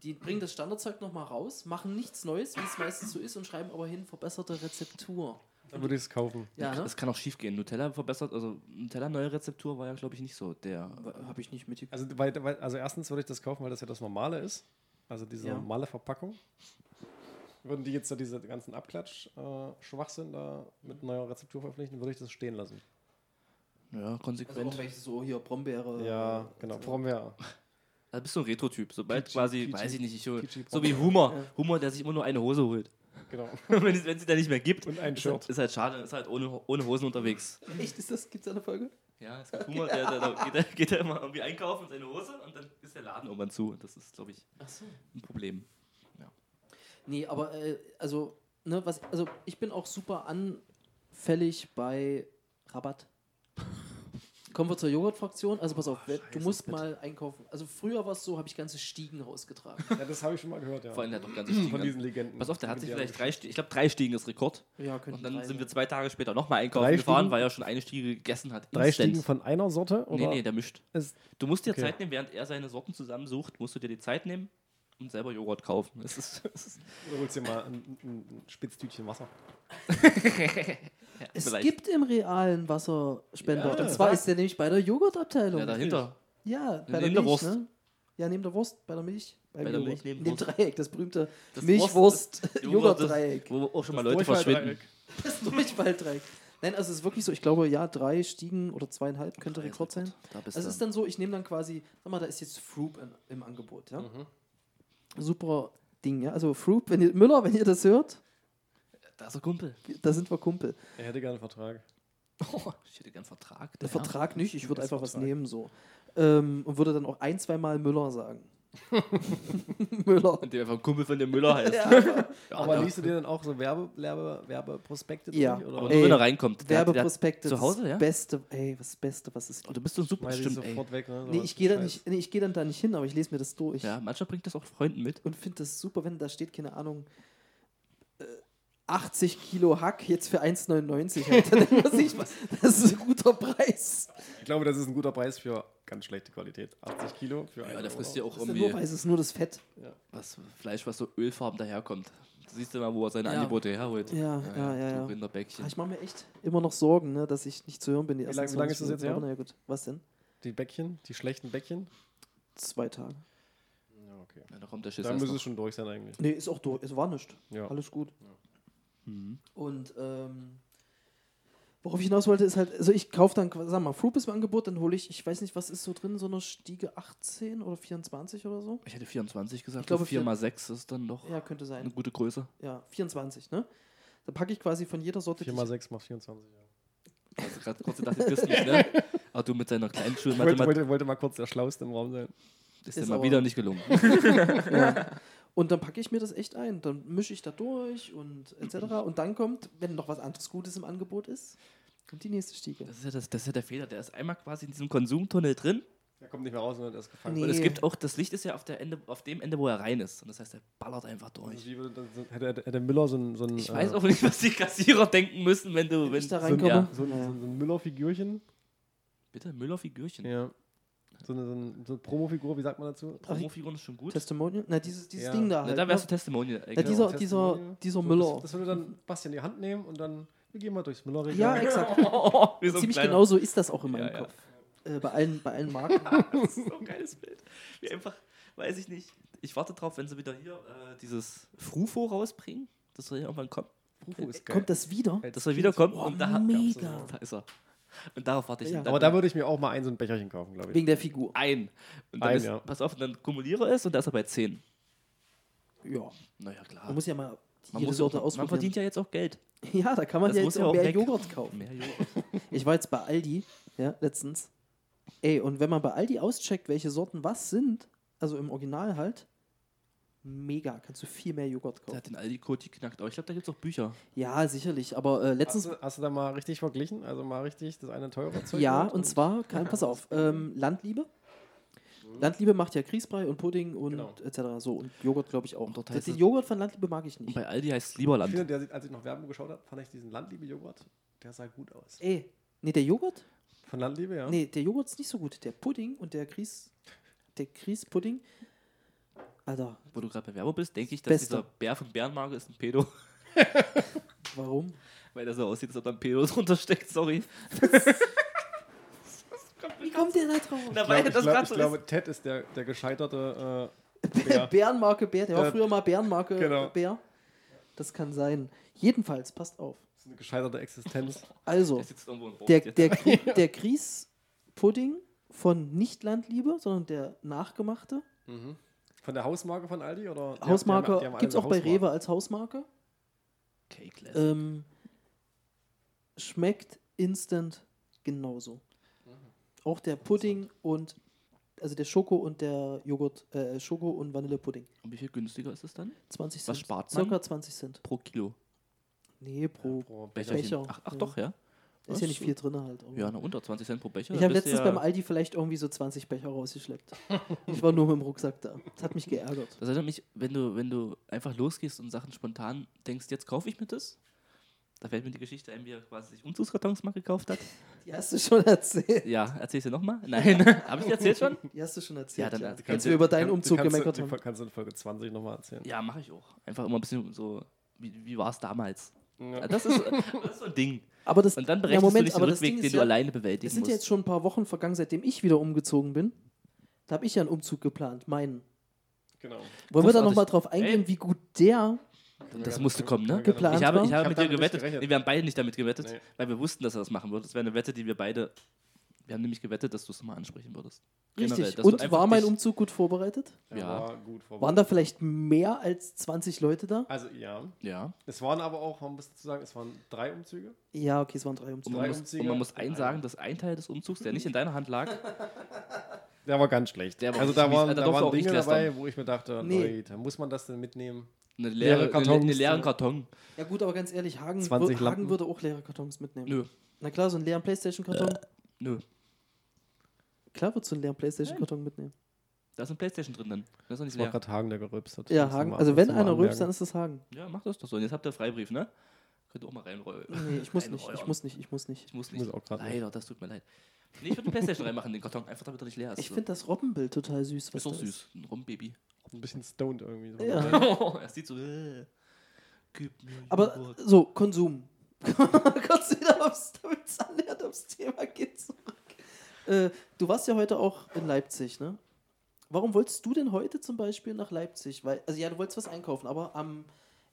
Die bringen das Standardzeug nochmal raus, machen nichts Neues, wie es meistens so ist, und schreiben aber hin verbesserte Rezeptur. Dann würde ich es kaufen. Ja, ne? Das kann auch schief gehen. Nutella verbessert, also Nutella neue Rezeptur war ja, glaube ich, nicht so der. Habe ich nicht mitgekriegt. Also, weil, weil, also erstens würde ich das kaufen, weil das ja das Normale ist. Also diese Ja. normale Verpackung. Würden die jetzt so diese ganzen Abklatsch-Schwachsinn da mit neuer Rezeptur verpflichten, würde ich das stehen lassen. Ja, Also konsequent. irgendwelche so hier Brombeere. Ja, äh, genau. so. Da bist du ein Retro-Typ. Sobald Peachy- quasi, Peachy- weiß ich nicht, ich, hol- Peachy so wie Humor. Ja. Humor, der sich immer nur eine Hose holt. Genau. wenn, es- wenn sie da nicht mehr gibt, Und ein ist, Shirt. halt, ist halt schade, ist halt ohne, ohne Hosen unterwegs. Echt, ist das, gibt's da eine Folge? Ja, es gibt Humor, der, der, der, geht, er- geht er immer irgendwie einkaufen in seine Hose und dann ist der Laden irgendwann zu. Und das ist, glaube ich, Ach so. ein Problem. Nee, aber äh, also, ne, was, also ich bin auch super anfällig bei Rabatt. Kommen wir zur Joghurtfraktion. Also pass auf, du scheiße, musst bitte. mal einkaufen. Also früher war es so, habe ich ganze Stiegen rausgetragen. Ja, das habe ich schon mal gehört, ja. Vor allem der hat doch ganze Stiegen. Von diesen Legenden. Pass auf, der hat sich vielleicht drei Stiegen, ich glaube drei Stiegen ist Rekord. Ja, könnten Und dann drei sind wir zwei Tage später nochmal einkaufen Drei gefahren, Stiegen? weil er schon eine Stiege gegessen hat. Drei Instant. Stiegen von einer Sorte? Oder Nee, nee, der mischt. ist, Du musst dir Okay. Zeit nehmen, während er seine Sorten zusammensucht, musst du dir die Zeit nehmen und selber Joghurt kaufen. Das ist, das ist oder holst dir mal ein, ein, ein Spitztütchen Wasser? ja, Es vielleicht. gibt im realen Wasserspender. Ja, und zwar ist der nämlich bei der Joghurtabteilung. ja, dahinter. Ja, bei Neben der der Milch, Wurst. ne? Ja, neben der Wurst, bei der Milch. Beim Bei der. Milch neben dem. Dreieck, das berühmte Milchwurst-Joghurt-Dreieck. Wo auch schon mal Das Leute verschwinden. Das Durchfalldreieck. Nein, also es ist wirklich so, ich glaube, ja, drei Stiegen oder zweieinhalb könnte Drei Rekord sein. Da bist Also es ist dann so, ich nehme dann quasi, sag mal, da ist jetzt Froop im Angebot, ja. Mhm. Super Ding, ja. Also Froop, wenn ihr, Müller, wenn ihr das hört, da ist der Kumpel. da sind wir Kumpel. Er hätte gerne einen Vertrag. Oh, ich hätte gern einen Vertrag. Der Vertrag nicht, ich würde Das einfach was Vertrag. nehmen so. Ähm, und würde dann auch ein, zwei Mal Müller sagen. Müller. Und der einfach ein Kumpel von dem Müller heißt. Ja, Ja, Aber ja. liest du dir dann auch so Werbe, Werbe, Werbeprospekte Ja. durch? Oder Aber nur wenn Ey, er reinkommt. Werbeprospekte, zu Hause, das ja? Beste, ey, was Beste, was es Oh, gibt. du bist so ein super ich bestimmt, ey. sofort weg, ne? Nee, ich gehe da nicht, nee, ich gehe dann da nicht hin, aber ich lese mir das durch. Ja, manchmal bringt das auch Freunden mit. Und finde das super, wenn da steht, keine Ahnung, 80 Kilo Hack jetzt für 1,99. Alter. Dann denkt man sich, das ist ein guter Preis. Ich glaube, das ist ein guter Preis für ganz schlechte Qualität. 80 Kilo für Ja, einen der frisst Euro. ja auch Das ist nur, irgendwie weil es ist nur das Fett. was, Fleisch, was so ölfarben daherkommt. Du siehst ja mal, wo er seine Ja. Angebote herholt. Ja, ja, ja, ja. Rinderbäckchen. Ah, Ich mache mir echt immer noch Sorgen, ne, dass ich nicht zu hören bin. Die wie lange ist das 20 jetzt her? Na ja, gut. Was denn? Die Bäckchen, die schlechten Bäckchen. Zwei Tage. Ja, okay. Ja, da kommt der Schiss Dann müsste es schon durch sein eigentlich. Nee, ist auch durch. Es war nicht. Ja. Alles gut. Mhm. Und ähm, worauf ich hinaus wollte, ist halt, also ich kaufe dann, sag mal, Fruit ist im Angebot, dann hole ich, ich weiß nicht, was ist so drin, so eine Stiege 18 oder 24 oder so. Ich hätte 24 gesagt. Ich glaube, so 4 vier- mal 6 ist dann doch Ja, könnte eine sein. gute Größe. Ja, 24, ne? Da packe ich quasi von jeder Sorte. 4 die mal ich- 6 macht 24. Ja. Also gerade kurz gedacht, das nicht, ne? Aber du mit deiner kleinen Ich wollte, wollte, wollte mal kurz der Schlauste im Raum sein. ist ist dir mal wieder nicht gelungen. ja. Und dann packe ich mir das echt ein. Dann mische ich da durch und etc. Und dann kommt, wenn noch was anderes Gutes im Angebot ist, kommt die nächste Stiege. Das ist, ja das, das ist ja der Fehler. Der ist einmal quasi in diesem Konsumtunnel drin. Der kommt nicht mehr raus, sondern der ist gefangen. Nee. Und es gibt auch, das Licht ist ja auf, der Ende, auf dem Ende, wo er rein ist. Und das heißt, er ballert einfach Also durch. wie würde dann so- hätte, hätte, hätte Müller so ein, so ein, Ich äh, weiß auch nicht, was die Kassierer denken müssen, wenn du. Wenn, ich da reinkomme. ja. so ein, Naja. so ein, so ein Müller-Figürchen. Bitte, Müller-Figürchen. Ja. So eine, so eine, so eine Promo-Figur, wie sagt man dazu? Promo-Figuren ist schon gut. Testimonial? Na, dieses, dieses Ja. Ding da Na, halt. da wärst du ne? Testimonial. Ja, eigentlich. dieser, Genau, dieser, Testimonial. dieser So, Müller. Das, das würde dann Basti in die Hand nehmen und dann, wir gehen mal durchs Müller-Regal. ja, exakt. So ein Ziemlich kleiner- genau so ist das auch in meinem Ja, ja. Kopf. Äh, bei, allen, bei allen Marken. Das ist so ein geiles Bild. Wie einfach, weiß ich nicht. Ich warte drauf, wenn sie wieder hier äh, dieses Frufo rausbringen. Das soll ja irgendwann kommen. Fufu ist geil. Kommt das wieder? Das soll wiederkommen. Oh, und da, mega. da ist er. Und darauf warte ich. Ja. Aber da würde ich mir auch mal ein so ein Becherchen kaufen, glaube ich. Wegen der Figur. ein. Und dann Ein, ist, ja. pass auf, und dann kumuliere es und da ist er bei 10. Ja. Naja, klar. Man muss ja mal Man, jede muss Sorte auch, man ausprobieren. verdient ja jetzt auch Geld. Ja, da kann man Das ja muss jetzt auch auch mehr weg. Joghurt kaufen. Mehr Joghurt. Ich war jetzt bei Aldi, ja, letztens. Ey, und wenn man bei Aldi auscheckt, welche Sorten was sind, also im Original halt, mega, kannst du viel mehr Joghurt Der kaufen. hat den Aldi-Code geknackt. Aber ich glaube, da gibt es auch Bücher. Ja, sicherlich, aber äh, Hast letztens, du, hast du da mal richtig verglichen? Also mal richtig das eine teure Zeug? ja, geholt und zwar, kann, pass auf, ähm, Landliebe. Landliebe macht ja Grießbrei und Pudding und Genau. etc. So, und Joghurt glaube ich auch. Und dort Den heißt es- Joghurt von Landliebe mag ich Und nicht. bei Aldi heißt es Ich Lieberland. finde, der, als ich noch Werbung geschaut habe, fand ich diesen Landliebe-Joghurt, der sah gut aus. Ey, nee, der Joghurt? Von Landliebe, ja? Nee, der Joghurt ist nicht so gut. Der Pudding und der Grieß, der Grießpudding, Alter, Wo du gerade bei Werbung bist, denke ich, dass Beste. dieser Bär von Bärenmarke ist ein Pedo. Warum? Weil der so aussieht, als ob da ein Pedo drunter steckt, sorry. Wie kommt der da drauf? Na, Ich weil das glaub, ich so glaube, Ted ist der, der gescheiterte äh, Bär. Bär. Bärenmarke Bär, der war Der- früher mal Bärenmarke Genau. Bär. Das kann sein. Jedenfalls, passt auf. Das ist eine gescheiterte Existenz. Also, Der der, der, der Grießpudding von nicht Landliebe, sondern der nachgemachte. Von der Hausmarke von Aldi? Oder? Hausmarke gibt es auch eine bei Hausmarke. Rewe als Hausmarke. Cake Classic. Ähm, schmeckt instant genauso. Auch der Pudding und also der Schoko und der Joghurt, äh, Schoko und Vanillepudding. Und wie viel günstiger ist es dann? 20 Cent. Was spart man? Circa 20 Cent. Pro Kilo. Nee, pro. Pro Becherchen. Becher. Ach, ach Ja. doch, ja. Da ist ja nicht viel drin halt. Ja, na unter 20 Cent pro Becher. ich habe du letztens ja, beim Aldi vielleicht irgendwie so 20 Becher rausgeschleppt. ich war nur mit dem Rucksack da. Das hat mich geärgert. Das erinnert mich, wenn du, wenn du einfach losgehst und Sachen spontan denkst, jetzt kaufe ich mir das. Da fällt mir die Geschichte ein, wie er quasi sich Umzugskartons mal gekauft hat. Die hast du schon erzählt. Ja, erzähl ich dir nochmal? Nein, habe ich dir erzählt schon? Die hast du schon erzählt. Ja, dann ja. kannst du- über deinen Kann- Umzug kannst gemeckert du, haben. die Kannst du in Folge 20 nochmal erzählen? Ja, mache ich auch. Einfach immer ein bisschen so, wie, wie war es damals? Ja. Ja, Das, ist, das ist so ein Ding. Aber das, Und dann ja, berechnest Moment, du dich den aber das Rückweg, Ding den ist du ja, alleine bewältigen Es sind musst. ja jetzt schon ein paar Wochen vergangen, seitdem ich wieder umgezogen bin. Da habe ich ja einen Umzug geplant, meinen. Genau. Wollen wir da nochmal drauf eingehen, Ey. wie gut der. das musste kommen, ne? Geplant Ich habe, war? ich habe Ich mit dir nicht gewettet. Nee, wir haben beide nicht damit gewettet, Nee. weil wir wussten, dass er das machen würde. Das wäre eine Wette, die wir beide. Wir haben nämlich gewettet, dass du es nochmal ansprechen würdest. Generell, Richtig. du Und war mein Umzug gut vorbereitet? Ja. Ja. War gut vorbereitet. Waren da vielleicht mehr als 20 Leute da? Also ja. Ja. Es waren aber auch, man muss dazu sagen, es waren drei Umzüge. Ja, okay, es waren drei Und Umzüge. man, Drei muss, Umzüge und man muss einem. sagen, dass ein Teil des Umzugs, der nicht in deiner Hand lag, Der war ganz schlecht. Der war also da waren, Da da durfte waren Dinge dabei, wo ich mir dachte, Nee. Leute, muss man das denn mitnehmen? eine Leere leere, eine, Kartons, eine leeren so. Karton. Ja gut, aber ganz ehrlich, Hagen, 20 wür- Hagen würde auch leere Kartons mitnehmen. Nö, Na klar, so einen leeren Playstation-Karton. nö. Klar würdest du einen leeren Playstation-Karton mitnehmen. Da ist eine Playstation drin dann. Das ist doch nicht Das war leer. gerade Hagen, der gerülpst hat. Ja, Hagen. Also wenn einer rülpst, dann ist das Hagen. Ja, mach das doch so. Und jetzt habt ihr Freibrief, ne? Könnt ihr auch mal reinrollen. Nee, ich muss nicht, ich muss nicht, ich muss nicht. Ich muss Ich nicht. muss auch nicht. Leider, das tut mir leid. Nee, ich würde eine Playstation reinmachen, den Karton, einfach damit er nicht leer ist. Ich finde das Robbenbild total süß. Was ist auch da süß. Ein Rumbaby. Ein bisschen stoned irgendwie. So. Ja. er sieht so. Äh, gib mir Aber Joghurt. so, Konsum. Kurz wieder aufs, damit es annähernd aufs Thema geht zurück. Äh, du warst ja heute auch in Leipzig, ne? Warum wolltest du denn heute zum Beispiel nach Leipzig? Weil, also ja, du wolltest was einkaufen, aber am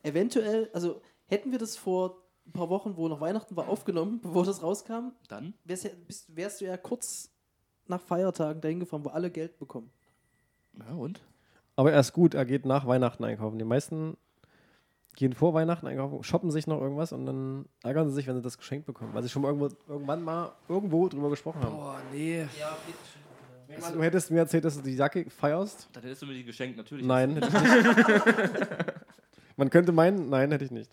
eventuell, also hätten wir das vor ein paar Wochen, wo noch Weihnachten war, aufgenommen, bevor das rauskam, Dann? wärst, ja, bist, wärst du ja kurz nach Feiertagen dahin gefahren, wo alle Geld bekommen. Ja, und? Aber er ist gut, er geht nach Weihnachten einkaufen. Die meisten gehen vor Weihnachten einkaufen, shoppen sich noch irgendwas und dann ärgern sie sich, wenn sie das geschenkt bekommen. Weil sie schon mal irgendwo, irgendwann mal irgendwo drüber gesprochen haben. Boah, nee. Ja, meine, du hättest mir erzählt, dass du die Jacke feierst. Dann hättest du mir die geschenkt, natürlich. Nein, hätte ich nicht. Man könnte meinen, nein, hätte ich nicht.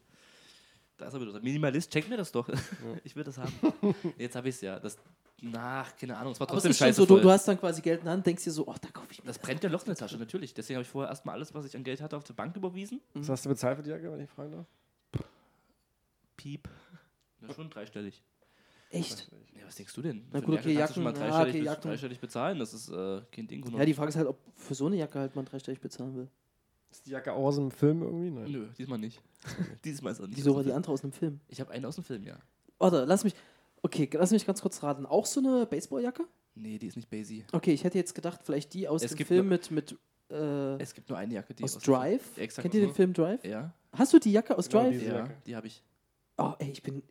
Da ist er wieder. Minimalist, check mir das doch. Ich will das haben. Jetzt habe ich es ja. Das, nach, keine Ahnung, es war trotzdem scheiße so, du, du hast dann quasi Geld in der Hand, denkst dir so, oh, da kaufe ich mir Das brennt ja Loch in der Tasche, natürlich. Deswegen habe ich vorher erstmal alles, was ich an Geld hatte, auf die Bank überwiesen. Was hast du bezahlt für die Jacke, wenn ich fragen darf? Piep. Ja, schon dreistellig. Echt? Ja, was denkst du denn? Na Für gut, eine okay, kannst du schon mal Jacken, ja, dreistellig, okay, Jacken. dreistellig bezahlen. Das ist äh, kein Ding. Ja, die Frage ist halt, ob für so eine Jacke halt man dreistellig bezahlen will. Ist die Jacke auch aus dem Film irgendwie? Nein. Nö, diesmal nicht. diesmal ist er nicht. Wieso war die andere aus einem Film? Ich habe einen aus dem Film, ja. Warte, lass mich. Okay, lass mich ganz kurz raten. Auch so eine Baseballjacke? Nee, die ist nicht Basie. Okay, ich hätte jetzt gedacht, vielleicht die aus Es dem Film nur- mit, mit äh, Es gibt nur eine Jacke, die aus Film- Drive. Ja, exakt Kennt ihr den so. Film Drive? Ja, Hast du die Jacke aus Genau Drive? diese ja, Jacke. die habe ich. Oh, ey, ich bin.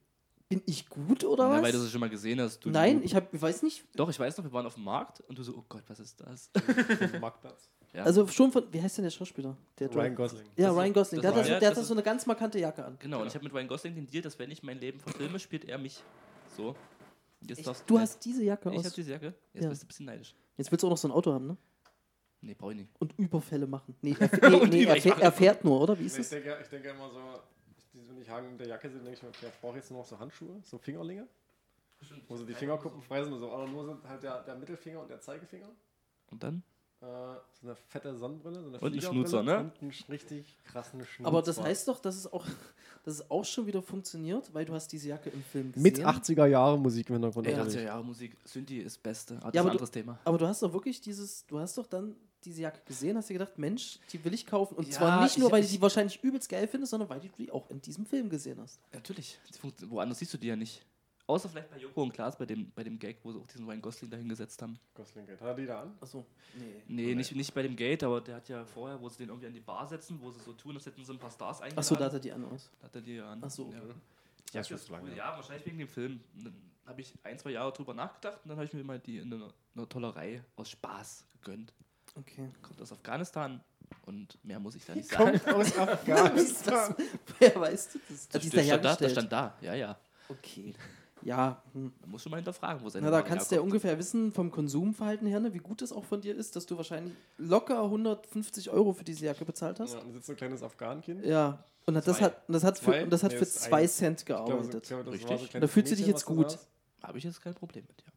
Bin ich gut oder Na, was? weil du sie schon mal gesehen hast. Du, Nein, ich hab, ich weiß nicht. Doch, ich weiß noch, wir waren auf dem Markt und du so, oh Gott, was ist das? Marktplatz. Ja. Also schon von. Wie heißt denn der Schauspieler? Der Ryan Drive- Gosling. Ja, Das Ryan Gosling. das Der hat, so, der hat so eine ganz markante Jacke an. Genau, und ich habe mit Ryan Gosling den Deal, dass wenn ich mein Leben verfilme, spielt er mich. So. Jetzt darfst Du hast diese Jacke Ich aus. habe diese Jacke. Jetzt Ja. bist du ein bisschen neidisch. Jetzt willst du auch noch so ein Auto haben, ne? Nee, brauch ich nicht. Und Überfälle machen. Nee, er, nee, Und nee, Über- er, ich fährt, er fährt nur, oder? Wie ist Ich das? denke, ich denke immer so, ich- wenn ich Hagen in der Jacke sehe, denke ich mir, okay, ich brauche jetzt nur noch so Handschuhe, so Fingerlinge, wo so die Fingerkuppen frei sind, und so, oder nur sind halt der, der Mittelfinger und der Zeigefinger. Und dann? Äh, so eine fette Sonnenbrille, so eine Und ein Schnutzer, ne? Und einen richtig krassen Schnutzer. Aber das heißt doch, dass es auch, dass es auch schon wieder funktioniert, weil du hast diese Jacke im Film gesehen. Mit 80er Jahre Musik im Hintergrund. Natürlich. 80er Jahre Musik. Synthi ist Beste. Das Ja, ist ein aber du- anderes Thema. Aber du hast doch wirklich dieses, du hast doch dann diese Jacke gesehen, hast du gedacht, Mensch, die will ich kaufen. Und Ja, zwar nicht nur, ich- weil du ich- die wahrscheinlich übelst geil findest, sondern weil du die auch in diesem Film gesehen hast. Natürlich. Woanders siehst du die ja nicht. Außer vielleicht bei Joko und Klaas bei dem, bei dem Gag, wo sie auch diesen Ryan Gosling da hingesetzt haben. Gosling Gate. Hat er die da an? Achso, nee. Nee, nicht, nicht bei dem Gate, aber der hat ja vorher, wo sie den irgendwie an die Bar setzen, wo sie so tun, als hätten sie ein paar Stars eingeladen. Achso, da hat er die an aus. Da hat er die ja an. Ach so, ja. okay. Die Das ist lange. Ja, wahrscheinlich wegen dem Film. Dann habe ich ein, zwei Jahre drüber nachgedacht und dann habe ich mir mal die in einer, einer Tollerei aus Spaß gegönnt. Okay. Kommt aus Afghanistan und mehr muss ich da nicht sagen. Kommt aus Afghanistan. Wer weißt du das? Das die ist steht- da stand da, das stand da, ja, ja. Okay. Ja, hm. Man muss schon mal hinterfragen, wo seine Na, da kannst du ja ungefähr wissen vom Konsumverhalten her, ne, wie gut es auch von dir ist, dass du wahrscheinlich locker 150 Euro für diese Jacke bezahlt hast. Ja, und da sitzt so ein kleines Afghanenkind. Ja. Und das Zwei. hat, das hat für, Zwei? und das hat Nee, für zwei. Cent Ich glaube, so- gearbeitet. glaube, Richtig. so Da fühlt sie dich jetzt da gut. Habe ich jetzt kein Problem mit, ja.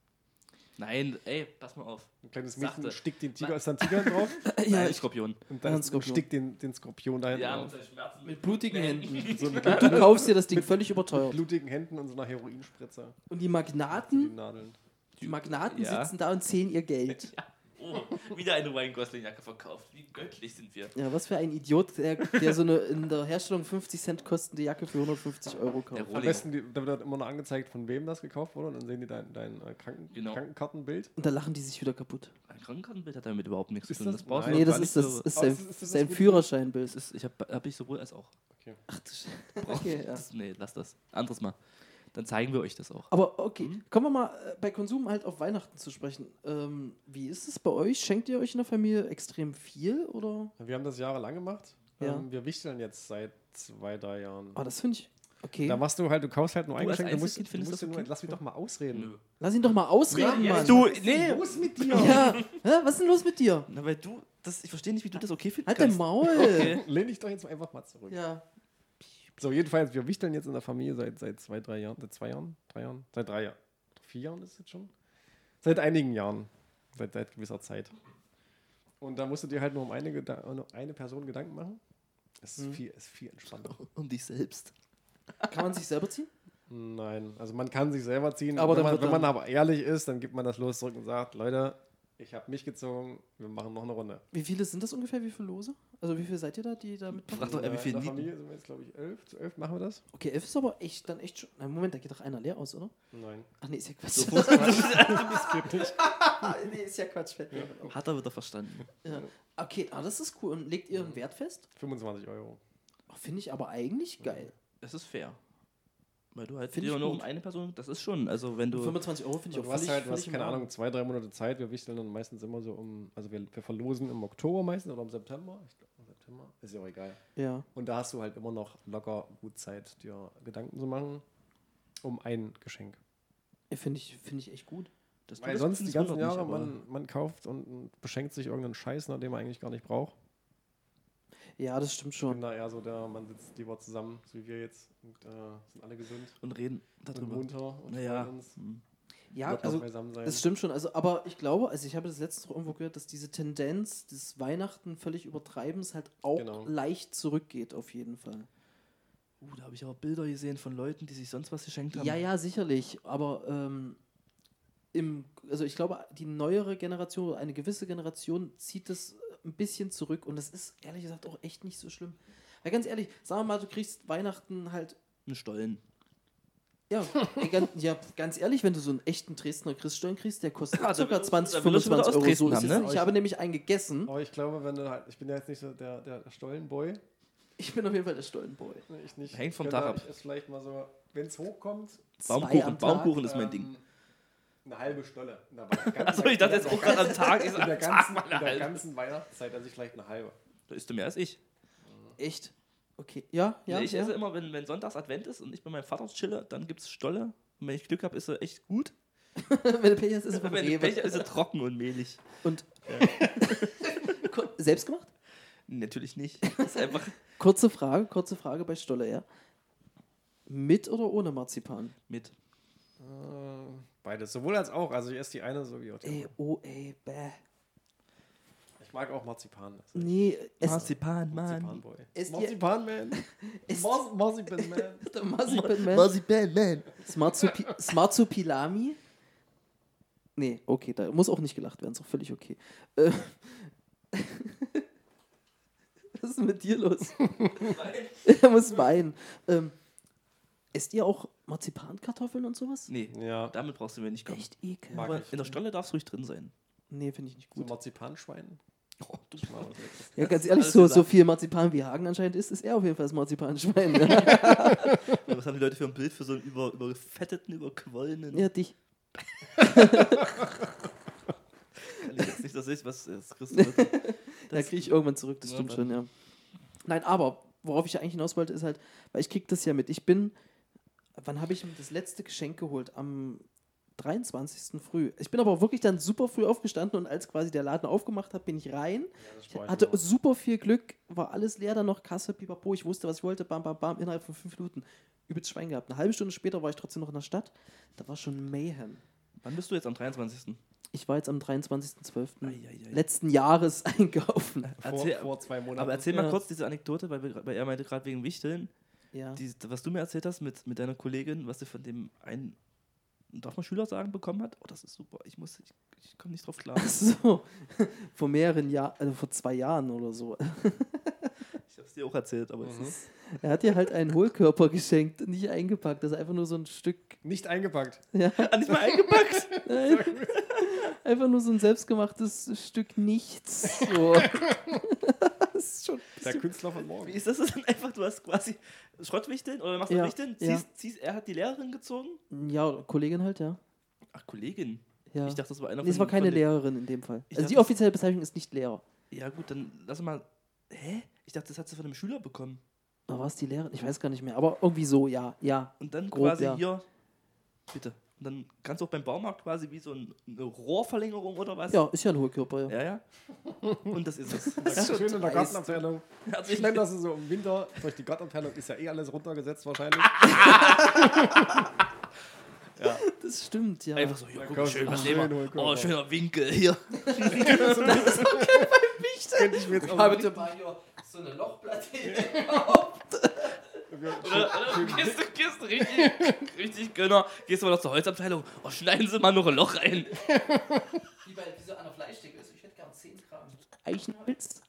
Nein, ey, pass mal auf. Ein kleines Mädchen Sachte. stickt den Tiger, ist da ein Tiger drauf Ja, Nein, ich, Skorpion. und da Ja, ein ist, Skorpion. stickt den, den Skorpion da hinten Ja, drauf. mit mit blutigen Händen. So mit Du kaufst dir das Ding völlig überteuert. blutigen Händen und so einer Heroinspritze. Und die Die Magnaten, Nadeln. die Magnaten Ja. sitzen da und zählen ihr Geld. Ja. Oh, wieder eine Ryan Gosling-Jacke verkauft. Wie göttlich sind wir. Ja, was für ein Idiot, der, der so eine in der Herstellung 50 Cent kostende Jacke für 150 Euro kauft. Am besten, die, da wird immer noch angezeigt, von wem das gekauft wurde und dann sehen die dein, dein äh, Kranken, Genau. Krankenkartenbild. Und da lachen die sich wieder kaputt. Ein Krankenkartenbild hat damit überhaupt nichts zu tun. das- Das brauchst. Nee, das ist, das so- ist sein, ist das- ist das sein? Führerscheinbild. Das ist, ich habe hab ich sowohl als auch. Okay. Ach, du Sch- okay, ja. Nee, lass das. Anderes Mal. Dann zeigen wir euch das auch. Aber okay, Mhm. kommen wir mal äh, bei Konsum halt auf Weihnachten zu sprechen. Ähm, wie ist es bei euch? Schenkt ihr euch in der Familie extrem viel oder? Wir haben das jahrelang gemacht. Ja. Ähm, wir wichteln jetzt seit zwei, drei Jahren. Ah, das finde ich. Okay. Da machst du halt, du kaust halt nur ein Geschenk, du musst, Einzelkind du findest musst dir nur, okay? lass mich doch mal ausreden. Nö. Lass ihn doch mal ausreden, Mann. Du, Was ist nee. denn los mit dir? Ja, Hä? was ist denn los mit dir? Na, weil du, das, ich verstehe nicht, wie du das okay finden Halt dein. Maul. Okay. Lehn dich doch jetzt einfach mal zurück. Ja. So, jedenfalls, wir wichteln jetzt in der Familie seit, seit zwei, drei Jahren, seit zwei Jahren, drei Jahren, seit drei Jahren, vier Jahren ist es jetzt schon? Seit einigen Jahren, seit, seit gewisser Zeit. Und da musst du dir halt nur um eine, um eine Person Gedanken machen. Es ist, Mhm. viel, es ist viel entspannter. Um dich selbst. Kann man sich selber ziehen? Nein, also man kann sich selber ziehen, Aber wenn, man, wenn man aber ehrlich ist, dann gibt man das los zurück und sagt, Leute, ich habe mich gezogen, wir machen noch eine Runde. Wie viele sind das ungefähr? Wie viele Lose? Also wie viele seid ihr da, die da mitmachen? Frag doch, äh, wie der- viel in der Nieten? Familie sind wir jetzt, glaube ich, elf. Zu elf machen wir das? Okay, elf ist aber echt dann echt schon. Na, Moment, da geht doch einer leer aus, oder? Nein. Ach nee, ist ja Quatsch. So Das geht nicht. nee, ist ja Quatsch. Hat er wieder verstanden. Ja. Okay, ah, das ist cool. Und legt ihr einen Wert fest? 25 Euro. Finde ich aber eigentlich geil. Es ist fair. Weil du halt Find nur gut. um eine Person, das ist schon, also wenn du. 25 Euro finde ich Du auch hast völlig, halt, du hast, völlig keine. Ahnung, zwei, drei Monate Zeit. Wir wichteln dann meistens immer so um, also wir, wir verlosen im Oktober meistens oder im September. Ich glaube, im September. Ist ja auch egal. Ja. Und da hast du halt immer noch locker gut Zeit, dir Gedanken zu machen um ein Geschenk. Finde ich, find ich echt gut. Weil das sonst die ganzen Jahre, aber- man, man kauft und, und beschenkt sich irgendeinen Scheiß, nach dem man eigentlich gar nicht braucht. Ja, das stimmt Ich schon. bin da eher so der, man sitzt lieber zusammen, so wie wir jetzt, und äh, sind alle gesund Und reden und darüber. und Naja. freuen uns. Hm. Ja, also das stimmt schon. Also, aber ich glaube, also ich habe das letzte Mal irgendwo gehört, dass diese Tendenz des Weihnachten völlig übertreibens halt auch Genau. leicht zurückgeht, auf jeden Fall. Uh, da habe ich aber Bilder gesehen von Leuten, die sich sonst was geschenkt haben. Ja, ja, sicherlich. Aber ähm, im, also ich glaube, die neuere Generation oder eine gewisse Generation zieht das ein bisschen zurück und das ist ehrlich gesagt auch echt nicht so schlimm. Weil ganz ehrlich, sagen wir mal, du kriegst Weihnachten halt, Ein Stollen. ja, ey, ganz, ja, ganz ehrlich, wenn du so einen echten Dresdner Christstollen kriegst, der kostet da ca. will- 20, da will er schon wieder 25 aus Euro. So ist haben, ne? Ich habe nämlich einen gegessen. Aber ich glaube, wenn du halt, ich bin ja jetzt nicht so der, der, der Stollenboy. Ich bin auf jeden Fall der Stollenboy. Nee, Ich nicht. Hängt vom Tag ab. Ich esse vielleicht mal so, wenn es hochkommt, Baumkuchen. Baumkuchen ist mein ähm, Ding. Eine halbe Stolle. In der ganzen- Achso, ich dachte jetzt auch gerade am Tag. Ich in sag, der Tag ganzen, in der ganzen Weihnachtszeit esse ich vielleicht eine halbe. Da isst du mehr als ich. Echt? Okay. Ja, ja. ich ja. esse immer, wenn, wenn Sonntags Advent ist und ich bei meinem Vater chille, dann gibt es Stolle. Und wenn ich Glück habe, ist er echt gut. wenn du Pech hast, ist vom Wenn Rewe. Pech ist er trocken und mehlig. Und Ko- selbst gemacht? Natürlich nicht. Das ist einfach Kurze Frage, kurze Frage bei Stolle, ja. Mit oder ohne Marzipan? mit. Beides, sowohl als auch. Also ich esse die eine so wie auch die Ey, andere. oh, ey, bäh. Ich mag auch Marzipan. Das ist Nee, es, Marzipan, Mann. Marzipanboy. Ihr- Marzipan-Man. Marzipan-Man. Marzipan-Man. Marzipan, man. Smarzupi Smarzupilami? Nee, okay, da muss auch nicht gelacht werden, ist auch völlig okay. Äh, Was ist mit dir los? er muss weinen. Ähm, esst ihr auch Marzipankartoffeln und sowas? Nee, Ja. damit brauchst du mir nicht kommen. Echt ekel. Mag Aber ich. in der Stolle darf es ruhig drin sein. Nee, finde ich nicht So gut. Marzipanschwein. Oh, du. Ja, Das ganz ehrlich, so, so viel Marzipan wie Hagen anscheinend ist, ist er auf jeden Fall das Marzipanschwein. ne? Was haben die Leute für ein Bild für so einen über, überfetteten, überquollenen? ja, dich. Ich jetzt nicht, dass ich was das kriegst du mit. Da Das- kriege ich irgendwann zurück, das Ja, stimmt dann- schon, ja. Nein, aber worauf ich ja eigentlich hinaus wollte, ist halt, weil ich krieg das ja mit. Ich bin, wann habe ich mir das letzte Geschenk geholt? Am 23. früh. Ich bin aber auch wirklich dann super früh aufgestanden und als quasi der Laden aufgemacht hat, bin ich rein. Ich hatte super viel Glück, war alles leer, dann noch Kasse, pipapo, ich wusste, was ich wollte, bam, bam, bam, innerhalb von fünf Minuten. Übelst Schwein gehabt. Eine halbe Stunde später war ich trotzdem noch in der Stadt. Da war schon Mayhem. Wann bist du jetzt am 23.? Ich war jetzt am 23.12. Eieiei. letzten Jahres einkaufen. vor, Erzähl- vor zwei Monaten. Aber erzähl Ja. mal kurz diese Anekdote, weil, weil er meinte gerade wegen Wichteln, Ja. die, was du mir erzählt hast mit, mit deiner Kollegin, was sie von dem einen, darf man Schüler sagen, bekommen hat. Oh, das ist super. Ich muss, ich, ich komme nicht drauf klar. Ach so, vor mehreren Jahren, also vor zwei Jahren oder so. Ich habe es dir auch erzählt, aber es Mhm. ist, Er hat dir halt einen Hohlkörper geschenkt, nicht eingepackt. Das ist einfach nur so ein Stück. Nicht eingepackt. Ja, Ah, nicht mal eingepackt. nein, einfach nur so ein selbstgemachtes Stück Nichts. So. Das ist schon. Der Künstler von morgen. Wie ist das denn einfach? Du hast quasi Schrottwichteln oder machst du Ja, Wichteln? ja. Ziehst, ziehst, er hat die Lehrerin gezogen? Ja, Kollegin halt, ja. Ach, Kollegin. ja. Ich dachte, das war einer nee, es war keine von Lehrerin in dem Fall. Ich Also die dachte, es- offizielle Bezeichnung ist nicht Lehrer. Ja, gut, dann lass mal. Hä? Ich dachte, das hat sie von einem Schüler bekommen. Aber war es die Lehrerin? Ich weiß gar nicht mehr. Aber irgendwie so, ja, ja. Und dann Grob, quasi ja. hier. Bitte. Und dann kannst du auch beim Baumarkt quasi wie so ein, eine Rohrverlängerung oder was? Ja, ist ja ein Hohlkörper, ja. Ja, ja. Und das ist es. Das ist schön in der. Gartenabteilung. Herzlich Schlimm, dass es so im Winter durch die Gartenabteilung ist ja eh alles runtergesetzt wahrscheinlich. Das stimmt, ja. Einfach so, ja, guck, kommst schön, was nehmen wir? Oh, schöner Winkel hier. Könnte ich mir jetzt auch Habe mal hier so eine Lochplatte gekauft. Oder, oder du gehst, du gehst richtig, richtig Gönner. Gehst du mal noch zur Holzabteilung. Oh, schneiden Sie mal noch ein Loch rein. Wie bei wie so einer Fleischdecke ist. Ich hätte gern 10 Gramm. Eichenholz?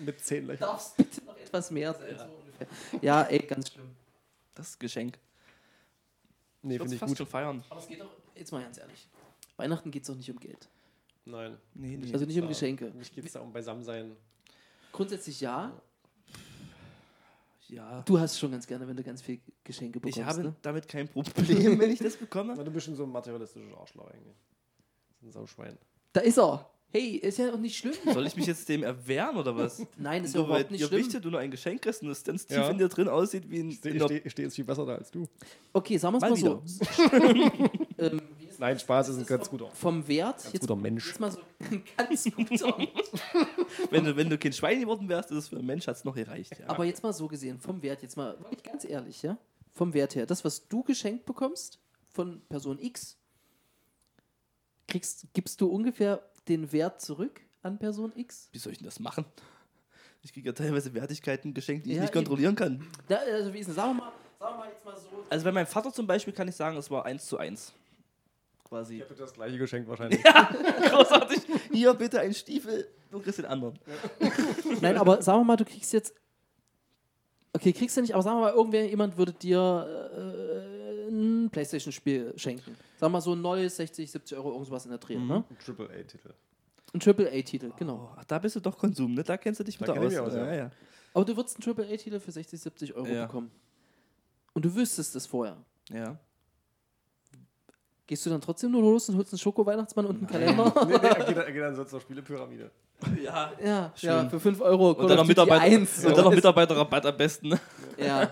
mit zehn Löchern. Darfst bitte noch Etwas mehr. sein, so ungefähr. Ja, ey, ganz schlimm. Das ist Geschenk. Nee, finde ich fast gut. schon feiern. Aber es geht doch. Jetzt mal ganz ehrlich. Weihnachten geht es doch nicht um Geld. Nein. Nee, nee. Also nicht um Ja. Geschenke. Mich geht es da um Beisammensein. Grundsätzlich ja. Ja. Du hast schon ganz gerne, wenn du ganz viel Geschenke bekommst. Ich habe ne? damit kein Problem, wenn ich das bekomme. Na, du bist schon so ein materialistisches Arschloch eigentlich. Das ist ein Sauschwein. Da ist er. Hey, ist ja auch nicht schlimm. Soll ich mich jetzt dem erwehren oder was? Nein, ist weil überhaupt nicht ihr schlimm. Wichte, du nur ein Geschenk kriegst und es ganz tief Ja. in dir drin aussieht wie ein. Ich stehe steh, jetzt viel besser da als du. Okay, sagen wir Mal es mal, so. ähm, Nein? Spaß ist ein ganz guter, vom Wert, ganz jetzt, guter Mensch. jetzt mal so ein ganz guter. wenn, du, wenn du kein Schwein geworden wärst, ist es für einen Mensch hat es noch gereicht. Ja. Aber jetzt mal so gesehen, vom Wert, jetzt mal wirklich ganz ehrlich, ja? Vom Wert her, das, was du geschenkt bekommst von Person X, kriegst, gibst du ungefähr den Wert zurück an Person X? Wie soll ich denn das machen? Ich kriege ja teilweise Wertigkeiten geschenkt, die ich Ja, nicht eben. kontrollieren kann. Da, also wie ist denn, sagen wir mal, sagen wir mal jetzt mal so. Also bei meinem Vater zum Beispiel kann ich sagen, es war 1 zu 1. Quasi. Ich habe das gleiche geschenkt wahrscheinlich. Großartig. Hier bitte ein Stiefel, du kriegst den anderen. Nein, aber sagen wir mal, du kriegst jetzt. Okay, kriegst du nicht, aber sagen wir mal, irgendwer, jemand würde dir äh, ein Playstation-Spiel schenken. Sagen wir mal so ein neues 60, 70 Euro, irgendwas in der Dreh, ne? Ein Triple-A-Titel. Ein Triple-A-Titel, genau. Oh, ach, da bist du doch Konsum, ne? Da kennst du dich Da wieder kenn aus. aus, ja. ja, ja. Aber du würdest einen Triple-A-Titel für 60, 70 Euro Ja. bekommen. Und du wüsstest es vorher. ja. Gehst du dann trotzdem nur los und holst einen Schoko-Weihnachtsmann und einen Kalender? nee, nee, er geht, er geht dann so zur Spielepyramide. Ja. ja, Schön. ja, für 5 Euro. Und dann noch, Mitarbeiter, 1, und dann noch. Mitarbeiterrabatt am besten. Ja,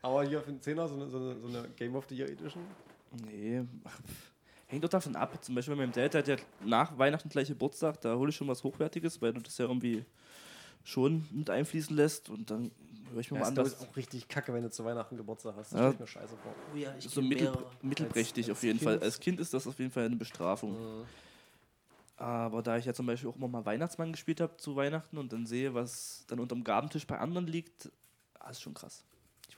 Aber hier für den Zehner so eine, so eine, so eine Game of the Year Edition. Nee, hängt doch davon ab. Zum Beispiel bei meinem Dad, der hat ja nach Weihnachten gleich Geburtstag, da hole ich schon was Hochwertiges, weil du das ja irgendwie schon mit einfließen lässt und dann ich mir Ja, mal ist an, was auch richtig kacke, wenn du zu Weihnachten Geburtstag hast. Das Ja. mir scheiße vor. oh ja ich so kenn mittel, mehrere. mittelprächtig Als- auf als jeden Fall. Kind. Als Kind ist das auf jeden Fall eine Bestrafung. Aber da ich ja zum Beispiel auch immer mal Weihnachtsmann gespielt habe zu Weihnachten und dann sehe, was dann unterm Gabentisch bei anderen liegt, ah, ist schon krass.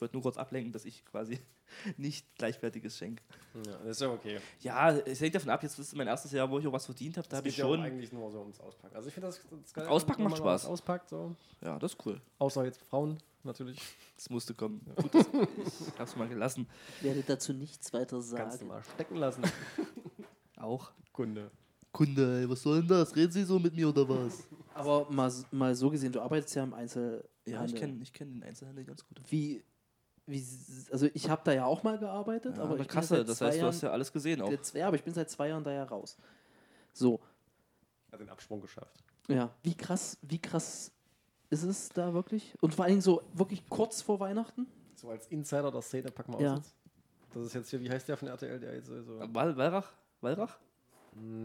Ich wollte nur kurz ablenken, dass ich quasi nicht gleichwertiges schenke. Ja, das ist ja okay. Ja, es hängt davon ab, jetzt ist mein erstes Jahr, wo ich auch was verdient habe, da Das habe ich geht ja auch schon. eigentlich nur so ums Auspacken. Also ich finde das, das geil, Auspacken macht Spaß. Auspackt, so. Ja, das ist cool. Außer jetzt Frauen, natürlich. Das musste kommen. Gut, das, ich hab's mal gelassen. Ich werde dazu nichts weiter Kannst du sagen. mal stecken lassen. Auch. Kunde. Kunde, ey, was soll denn das? Reden Sie so mit mir oder was? Aber mal, mal so gesehen, du arbeitest ja im Einzelhandel. Ja, ich kenne ich kenn den Einzelhandel ganz gut. Wie, wie, also ich habe da ja auch mal gearbeitet, Ja, aber ich bin Kasse, seit das heißt, du Jahren, hast ja alles gesehen auch. jetzt, ja, aber ich bin seit zwei Jahren da ja raus. So, Hat den Absprung geschafft. ja, wie krass, wie krass ist es da wirklich? Und vor allen Dingen so wirklich kurz vor Weihnachten? So als Insider der Szene packen wir Ja. aus jetzt. Das ist jetzt hier, wie heißt der von RTL, der jetzt so. so Wal Walrach? Walrach?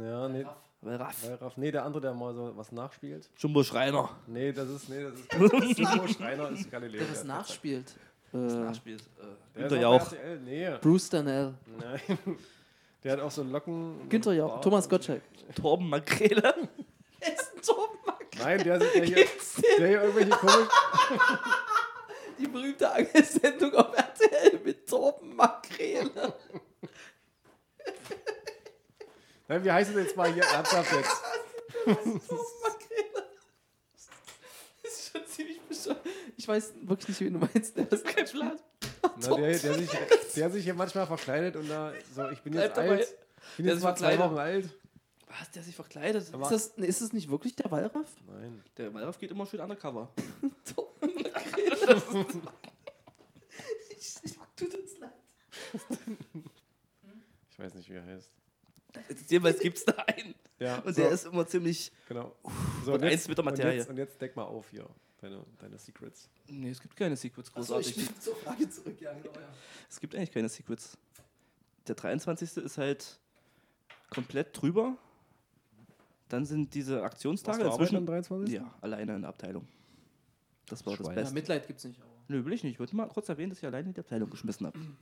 ja, nee. Walraff. Wallraff. Nee, der andere, der mal so was nachspielt. Jumbo Schreiner. Nee, das ist, nee, das ist, Timo Schreiner, ist Galileo. Der der- nachspielt. Das Äh, nachspielt. Äh, Der Günther ist Jauch. auch bei RTL. Nee, Bruce Danell. nein. Der hat auch so Locken. Günther Jauch. Bart Thomas Gottschalk. Torben Makrele. ist ein Torbenmack. Nein, der, der, hier, der hier irgendwelche komisch. Die berühmte Angelsendung auf RTL mit Torben Makrele. Nein, wie heißt es jetzt mal hier ernsthaft jetzt? Makrele. Das ist schon ziemlich bescheuert. Ich weiß wirklich nicht, wen du meinst. Der ist kein Plan. Na, der, der, sich, der sich hier manchmal verkleidet und da so, ich bin Bleib jetzt dabei. alt. Ich bin Der jetzt mal zwei verkleidet. Wochen alt. Was, der sich verkleidet? Ist das, nee, ist das nicht wirklich der Wallraff? Nein. Der Walraff geht immer schön undercover. Ich, ich, tut uns leid. Ich weiß nicht, wie er heißt. Jedenfalls gibt es da einen. Ja, Und so, der ist immer ziemlich. Genau. So, und eins mit der Und Materie. jetzt, und jetzt deck mal auf hier. Deine, deine Secrets. Nee, es gibt keine Secrets Achso, großartig. ich bin zur Frage zurück. Ja, genau, ja. es gibt eigentlich keine Secrets. Der 23. ist halt komplett drüber. Dann sind diese Aktionstage Warst du inzwischen. am 23.? Ja, alleine in der Abteilung. Das war das Schwein. ja, Beste. Mitleid gibt's nicht. Aber. Nö, will ich nicht. Ich wollte mal kurz erwähnen, dass ich alleine in die Abteilung geschmissen habe. Wie,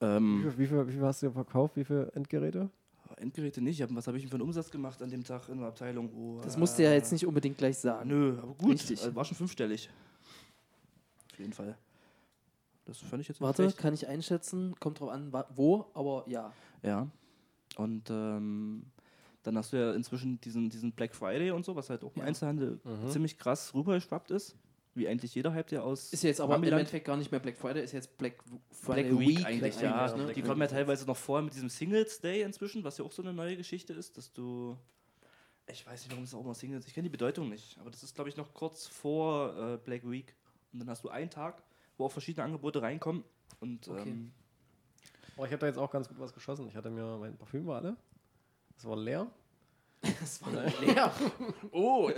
ähm, viel, wie, viel, wie viel hast du verkauft? Wie viele Endgeräte? Endgeräte nicht. Was habe ich denn für einen Umsatz gemacht an dem Tag in der Abteilung? Oh, Das äh, musst du ja jetzt nicht unbedingt gleich sagen. Nö, aber gut. Richtig. Also war schon fünfstellig. Auf jeden Fall. Das fand ich jetzt nicht Warte, schlecht. kann ich einschätzen. Kommt drauf an, wo, aber ja. Ja. Und ähm, dann hast du ja inzwischen diesen, diesen Black Friday und so, was halt auch im Ja. Einzelhandel Mhm. ziemlich krass rübergeschwappt ist. Wie eigentlich jeder Hype, der aus. Ist jetzt aber im Amiland- Endeffekt gar nicht mehr Black Friday, ist jetzt Black Friday Black Week, Week eigentlich, ja. Week, ja. Die Black kommen ja teilweise noch vor mit diesem Singles Day inzwischen, was ja auch so eine neue Geschichte ist, dass du. Ich weiß nicht, warum es auch mal Singles Ich kenne die Bedeutung nicht, aber das ist, glaube ich, noch kurz vor äh, Black Week. Und dann hast du einen Tag, wo auch verschiedene Angebote reinkommen. Und Okay. ähm, Oh, ich habe da jetzt auch ganz gut was geschossen. Ich hatte mir mein Parfüm war alle. Das war leer. Das war leer. Oh,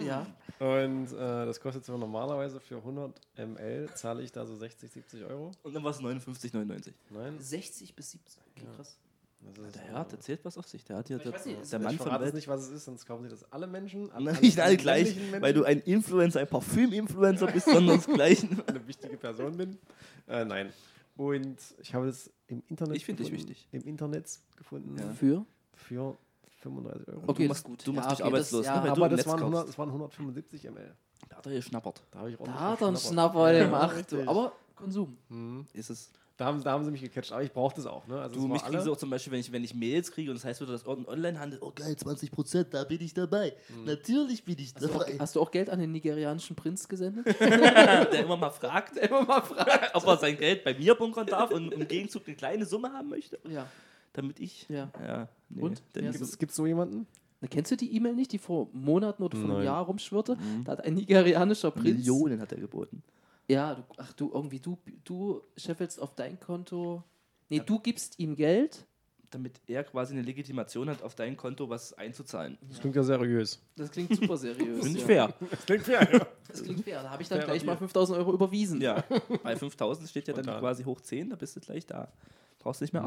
ja. Und äh, das kostet zwar normalerweise für 100 ml, zahle ich da so 60, 70 Euro. und dann war es 59,99. Nein. 60 bis 70. Okay, Ja. krass. Das ist, Der Herr hat erzählt was auf sich. Der hat hier Ich der, weiß nicht, es- der ich Mann von verrate Welt. nicht, was es ist, sonst kaufen sie das alle Menschen. Nein, nicht alle gleich, weil du ein Influencer, ein Parfüm-Influencer bist, sondern das Gleichen. eine wichtige Person bin. Äh, nein. Und ich habe es im Internet Ich finde dich wichtig. Im Internet gefunden Ja. Für? für 35 Euro. Okay, du das machst, gut. Du machst Ja, dich okay, das- arbeitslos, ja. ne, weil du Aber im das waren, 100, kaufst. das waren 175 ml. Da hat er geschnappert. Da habe ich Da hat er einen. Schnapper Ja, gemacht. richtig. Aber Konsum. Mhm. Ist es. Da, haben, da haben sie mich gecatcht, aber ich brauche das auch. Ne? Also Du, mich sie auch zum Beispiel, wenn ich, wenn ich Mails kriege und das heißt wieder das On- Onlinehandel, oh geil, 20%, da bin ich dabei. Natürlich bin ich Hast du, auch, dabei. hast du auch Geld an den nigerianischen Prinz gesendet? Der immer mal fragt, Immer mal fragen. ob er sein Geld bei mir bunkern darf und im Gegenzug eine kleine Summe haben möchte, Ja. Damit ich. ja. Ja, nee. Und? Denn Ja, Gibt's, gibt's so jemanden? Na, kennst du die E-Mail nicht, die vor Monaten oder vor einem Nein. Jahr rumschwirrte? Mhm. Da hat ein nigerianischer Prinz. Millionen hat er geboten. Ja, du, ach du, irgendwie du, du scheffelst auf dein Konto. Nee, du gibst ihm Geld. Damit er quasi eine Legitimation hat, auf dein Konto was einzuzahlen. Das klingt ja seriös. Das klingt super seriös. Finde ich ja. fair. Das klingt fair, ja. Das klingt fair. Da habe ich dann Fairer gleich mal Deal. 5000 Euro überwiesen. Ja, bei 5000 steht ja dann quasi hoch 10, da bist du gleich da. Brauchst du nicht mehr Mhm.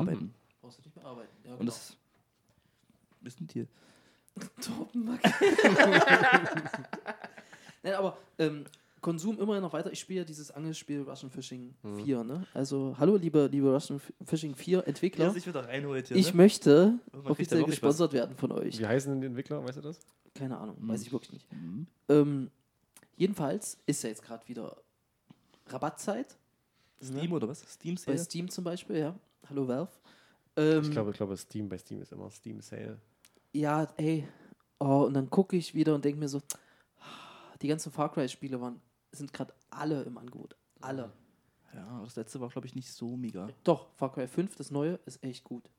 Brauchst du nicht mehr arbeiten. Ja, Und das ist ein Tier. Torbenmack. Nein, aber ähm, Konsum immer noch weiter. Ich spiele ja dieses Angelspiel Russian Fishing 4. Ne? Also, hallo, liebe, liebe Russian Fishing 4 Entwickler. Sich wieder reinholt hier. Ich ne? möchte kriegt er offiziell gesponsert werden von euch. Wie heißen denn die Entwickler, weißt du das? Keine Ahnung, Mhm. weiß ich wirklich nicht. Mhm. Ähm, jedenfalls ist ja jetzt gerade wieder Rabattzeit. Steam oder was? Steam Bei Sale? Steam zum Beispiel, ja. Hallo Valve. Ähm, Ich glaube, ich glaube, Steam bei Steam ist immer Steam Sale. Ja, ey. Oh, und dann gucke ich wieder und denke mir so, die ganzen Far Cry-Spiele waren, sind gerade alle im Angebot. Alle. Ja, das letzte war, glaube ich, nicht so mega. Doch, Far Cry 5, das neue, ist echt gut.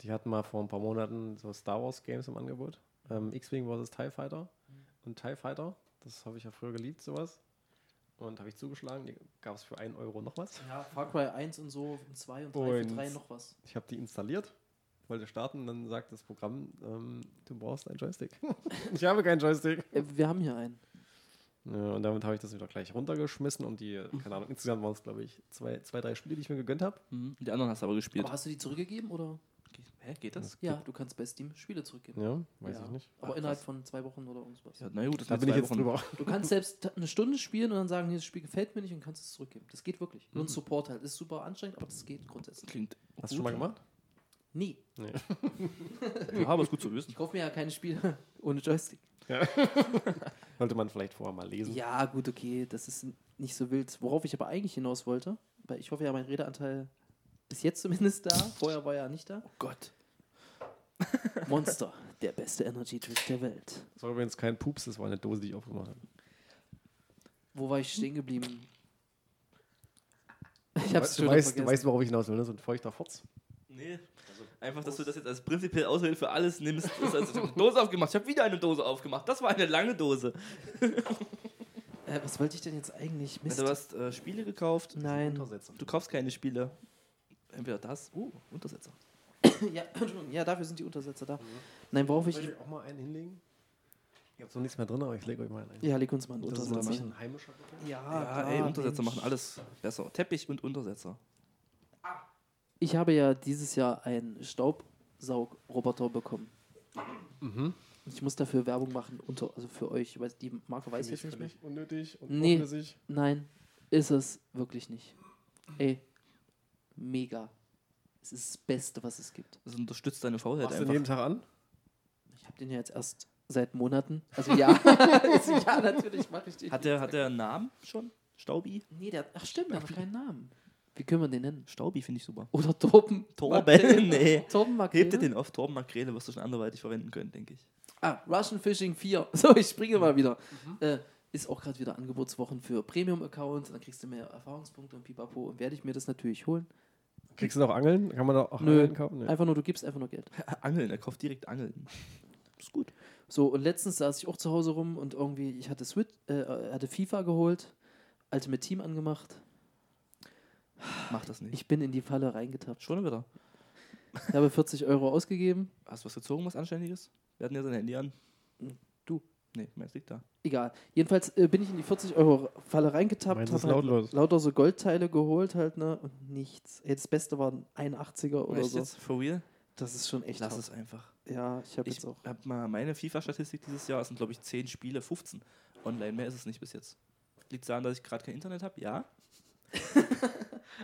Die hatten mal vor ein paar Monaten so Star Wars Games im Angebot. Ähm, X-Wing vs. TIE Fighter und TIE Fighter. Das habe ich ja früher geliebt, sowas. Und habe ich zugeschlagen. Die gab es für 1 Euro noch was. Ja, Far Cry 1 und so, und 2 und 3 für Und- 3 noch was. Ich habe die installiert, wollte starten, dann sagt das Programm, ähm, du brauchst einen Joystick. ich habe keinen Joystick. Äh, wir haben hier einen. Ja, und damit habe ich das wieder gleich runtergeschmissen und die, keine Ahnung, insgesamt waren es, glaube ich, zwei, zwei, drei Spiele, die ich mir gegönnt habe. Mhm. Die anderen hast du aber gespielt. Aber hast du die zurückgegeben oder? Hä, geht das? Ja, du kannst bei Steam Spiele zurückgeben. Ja, weiß Ja. ich nicht. Aber Ach, innerhalb krass. von zwei Wochen oder irgendwas. Ja, na gut, das Da sind bin ich zwei jetzt Wochen. drüber. Du kannst selbst eine Stunde spielen und dann sagen, das Spiel gefällt mir nicht und kannst es zurückgeben. Das geht wirklich. Nur ein Mhm. Support halt. Ist super anstrengend, aber das geht grundsätzlich. Klingt Hast du schon mal gemacht? Nie. Ja, aber ist gut zu wissen. Ich kaufe mir ja keine Spiele ohne Joystick. Sollte man vielleicht vorher mal lesen. Ja, gut, okay, das ist n- nicht so wild. Worauf ich aber eigentlich hinaus wollte, weil ich hoffe ja, mein Redeanteil ist jetzt zumindest da. Vorher war er nicht da. Oh Gott. Monster, der beste Energy Drink der Welt. Das war übrigens kein Pups, das war eine Dose, die ich aufgemacht habe. Wo war ich stehen geblieben? Ich Du, hab's schon du, wieder weißt, du vergessen. weißt, worauf ich hinaus will, ne? so ein feuchter Furz. Nee. Einfach, dass du das jetzt als prinzipiell Ausrede für alles nimmst. Das heißt, ich habe eine Dose aufgemacht. Ich habe wieder eine Dose aufgemacht. Das war eine lange Dose. Äh, was wollte ich denn jetzt eigentlich? Mist. Du hast äh, Spiele gekauft. Nein. Du kaufst keine Spiele. Entweder das. Oh, Untersetzer. ja, Entschuldigung. ja, dafür sind die Untersetzer da. Nein, worauf ich. Soll ich auch mal einen hinlegen? Ich habe so nichts mehr drin, aber ich lege euch mal einen ein. Ja, leg uns mal einen das ist ein Untersetzer. heimischer. bitte. Ja, Ja, klar, ey, Untersetzer Mensch. machen alles besser. Teppich und Untersetzer. Ich habe ja dieses Jahr einen Staubsaugroboter bekommen. Mhm. Ich muss dafür Werbung machen, unter, also für euch. Weiß, die Marke weiß ich jetzt nicht mehr. unnötig und Nee. unflüssig. Nein, ist es wirklich nicht. Ey, mega. Es ist das Beste, was es gibt. Das unterstützt deine Faulheit Machst du einfach. jeden Tag an? Ich habe den ja jetzt erst seit Monaten. Also ja, also, ja natürlich mache ich den. Hat der, hat der einen Namen schon? Staubi? nee, der hat, ach stimmt, der hat noch keinen Namen. Wie können wir den nennen? Staubi finde ich super. Oder Torben. Torben? Nee. Torben Makrele? Hebt dir den auf. Torben Makrele wirst du schon anderweitig verwenden können, denke ich. Ah, Russian Fishing 4. So, ich springe mal wieder. Äh, ist auch gerade wieder Angebotswochen für Premium-Accounts. Dann kriegst du mehr Erfahrungspunkte und pipapo. Und werde ich mir das natürlich holen. Kriegst du noch Angeln? Kann man da auch Nö. Angeln kaufen? Nee. Einfach nur, du gibst einfach nur Geld. Angeln, er kauft direkt Angeln. Ist gut. So, und letztens saß ich auch zu Hause rum und irgendwie, ich hatte, Switch, äh, hatte FIFA geholt, Ultimate Team angemacht. Mach das nicht. Ich bin in die Falle reingetappt. Schon wieder. Ich habe 40 Euro ausgegeben. Hast du was gezogen, was Anständiges? Wir hatten ja sein Handy an. Nee, meins liegt da. Egal. Jedenfalls äh, bin ich in die 40 Euro Falle reingetappt, Meins habe ist halt lautlos. lauter so Goldteile geholt halt, ne? Und nichts. Ey, das Beste war ein 81er oder Weißt so. jetzt, for real? Das ist schon echt Lass hart. es einfach. Ja, ich habe Ich jetzt auch. habe mal meine FIFA-Statistik dieses Jahr, es sind glaube ich 10 Spiele, 15 online. Mehr ist es nicht bis jetzt. Liegt daran, dass ich gerade kein Internet habe? Ja.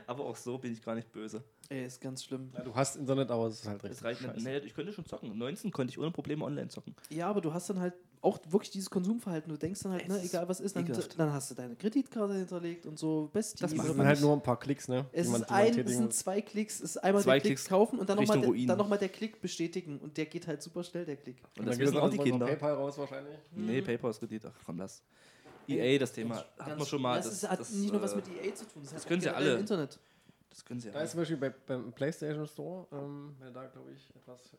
Aber auch so bin ich gar nicht böse. Ey, ist ganz schlimm. Ja, du hast Internet, aber es ist halt Es richtig reicht nicht. Nee, ich könnte schon zocken. 19 konnte ich ohne Probleme online zocken. Ja, aber du hast dann halt auch wirklich dieses Konsumverhalten. Du denkst dann halt, ne, ist egal was ist, dann, dann hast du deine Kreditkarte hinterlegt und so. Best Das Das man halt nicht. nur ein paar Klicks, ne? Es ist ein, es sind zwei Klicks, es ist einmal Zwei der Klick Klicks kaufen und dann nochmal der, dann noch mal der Klick bestätigen. Und der geht halt super schnell, der Klick. Und das dann geht wissen es auch die Kinder. PayPal raus wahrscheinlich. Nee, PayPal ist Kredit. Ach komm, lass. EA, das Thema. Hat man schon mal. Das, ist, hat nicht nur was mit EA zu tun. Das, hat können sie alle. im Internet. Das können sie Da ist zum Beispiel bei, beim PlayStation Store, ähm, da, glaube ich, etwas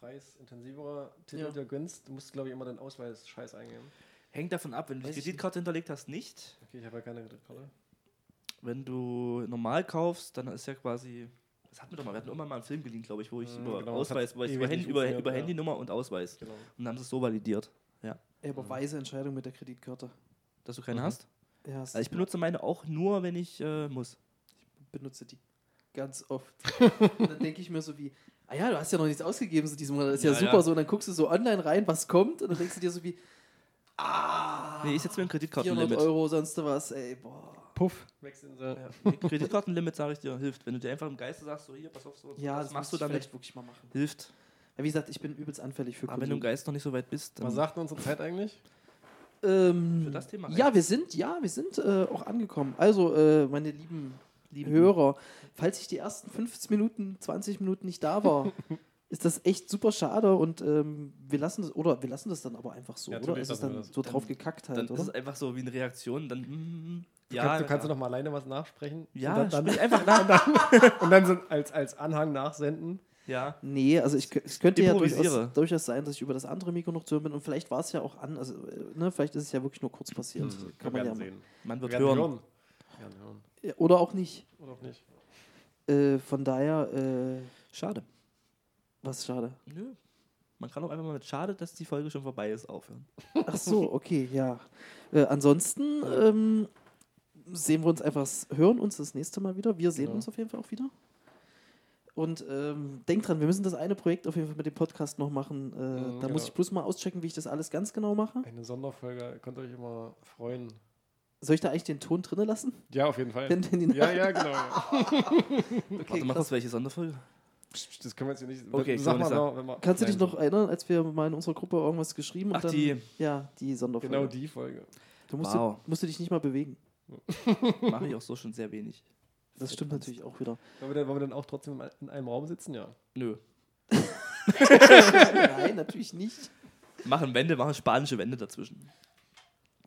preisintensivere Titel Ja. dir gönnst, du musst, glaube ich, immer den Ausweis-Scheiß eingeben. Hängt davon ab, wenn du die Weiß ich Kreditkarte hinterlegt hast, nicht. Okay, ich habe ja keine Kreditkarte. Wenn du normal kaufst, dann ist ja quasi. Das hatten wir doch mal. Wir hatten irgendwann mal einen Film geliehen, glaube ich, wo ich Mhm, über genau, Ausweis, ich über, Handy, über, über ja. Handynummer und Ausweis. Genau. Und dann haben sie es so validiert, Ey, aber weise Entscheidung mit der Kreditkarte. dass du keine Mhm. hast. Ja, Also ich benutze meine auch nur, wenn ich äh, muss. benutze die ganz oft. und dann denke ich mir so wie, ah ja, du hast ja noch nichts ausgegeben so diesen Monat, das ist ja, Ja, super ja. so. Und dann guckst du so online rein, was kommt, und dann denkst du dir so wie, ah, Nee, ich setze mir ein 400 Kreditkartenlimit. Euro, sonst was, ey, boah. Puff, wechseln sie. Ja. Nee, Kreditkartenlimit, sage ich dir, hilft. Wenn du dir einfach im Geiste sagst, so hier, pass auf, so, Ja, das machst du ich damit, wirklich mal machen. hilft. Ja, wie gesagt, ich bin übelst anfällig für Aber wenn du im Konsum. Geist noch nicht so weit bist, Was dann sagt denn unsere Zeit eigentlich? Ähm, Für das Thema Ja, wir sind, ja, wir sind äh, auch angekommen. Also, äh, meine lieben, lieben Hörer, falls ich die ersten 15 Minuten, 20 Minuten nicht da war, ist das echt super schade und ähm, wir lassen das, oder wir lassen das dann aber einfach so, Ja, oder? Es ist wir dann das. so drauf gekackt Dann halt, ist es oder? einfach so wie eine Reaktion. Dann, mm, Du ja, kannst, du kannst ja. du noch mal alleine was nachsprechen. Ja, und dann, sprich einfach nach. und dann so als, als Anhang nachsenden. ja. Nee, also ich, es könnte ja durchaus, durchaus sein, dass ich über das andere Mikro noch zu hören bin und vielleicht war es ja auch an, also äh, ne, vielleicht ist es ja wirklich nur kurz passiert. Kann man ja mal. sehen. Man Wir wird werden hören. hören. Wir werden hören. Ja, Oder auch nicht. Oder auch nicht. Äh, von daher, äh, Schade. was schade. Nö. Man kann auch einfach mal mit schade, dass die Folge schon vorbei ist, aufhören. Ach so, okay, ja. Äh, ansonsten ähm, sehen wir uns einfach, hören uns das nächste Mal wieder. Wir sehen Genau. uns auf jeden Fall auch wieder. Und ähm, denkt dran, wir müssen das eine Projekt auf jeden Fall mit dem Podcast noch machen. Äh, Mhm, da muss genau. ich bloß mal auschecken, wie ich das alles ganz genau mache. Eine Sonderfolge, ihr könnt euch immer freuen. Soll ich da eigentlich den Ton drinnen lassen? Ja, auf jeden Fall. Wenn die Ja, ja, genau. Warte, mach das welche Sonderfolge? Das können wir jetzt hier nicht. Okay, sag mal, wenn wir Kannst du dich noch erinnern, als wir mal in unserer Gruppe irgendwas geschrieben Ach, und dann. die. Ja, die Sonderfolge. Genau die Folge. Du musst, Wow. du, musst du dich nicht mal bewegen. Mache ich auch so schon sehr wenig. Das stimmt natürlich auch wieder. Wollen wir, dann, wollen wir dann auch trotzdem in einem Raum sitzen? Ja. Nö. Nein, natürlich nicht. Machen Wände, machen spanische Wände dazwischen.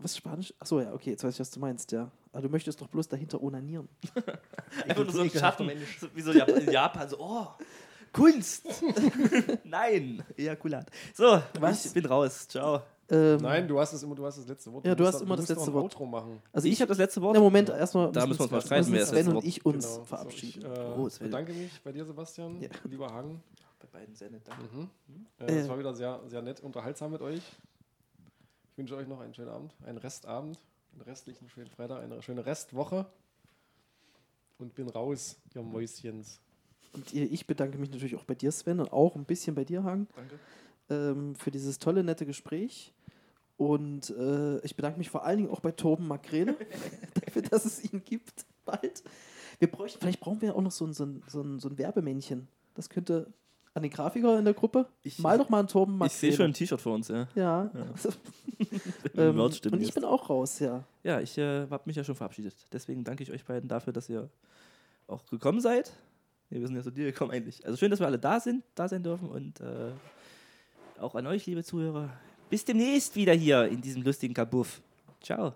Was Spanisch? Achso, ja, okay, jetzt weiß ich, was du meinst, ja. Aber du möchtest doch bloß dahinter onanieren. Einfach nur so ein Schatten. So, wie so in Japan, so, oh, Kunst. Nein, Ejakulat. So, Was? ich bin raus. Ciao. Ähm, Nein, du hast es immer, du hast das letzte Wort. Ja, du musst hast doch- immer das musst doch letzte Wort. Outro machen. Also ich ich, habe das letzte Wort. Na, Moment, erstmal Da müssen wir uns mal streiten, müssen wer das Sven und ich uns Genau. verabschieden. So, ich äh, Oh, Sven. bedanke mich bei dir, Sebastian. Ja. Lieber Hagen. Bei beiden sehr nett, danke. Mhm. Äh, Äh. Es war wieder sehr, sehr nett, unterhaltsam mit euch. Ich wünsche euch noch einen schönen Abend, einen Restabend, einen restlichen schönen Freitag, eine schöne Restwoche. Und bin raus, ihr Mäuschens. Und ich bedanke mich natürlich auch bei dir, Sven, und auch ein bisschen bei dir, Hagen, Danke. ähm, für dieses tolle, nette Gespräch. Und äh, ich bedanke mich vor allen Dingen auch bei Torben Makrele dafür, dass es ihn gibt bald. Wir bräuchten, vielleicht brauchen wir auch noch so ein, so ein, so ein, so ein Werbemännchen. Das könnte an den Grafiker in der Gruppe. Ich- Mal doch mal einen Torben Makrele. Ich sehe schon ein T-Shirt vor uns, ja. Ja. Wenn ähm, und ich bin auch raus, ja. Ja, ich äh, habe mich ja schon verabschiedet. Deswegen danke ich euch beiden dafür, dass ihr auch gekommen seid. Nee, wir sind ja zu dir gekommen eigentlich. Also schön, dass wir alle da sind, da sein dürfen und äh, auch an euch, liebe Zuhörer. Bis demnächst wieder hier in diesem lustigen Kabuff. Ciao.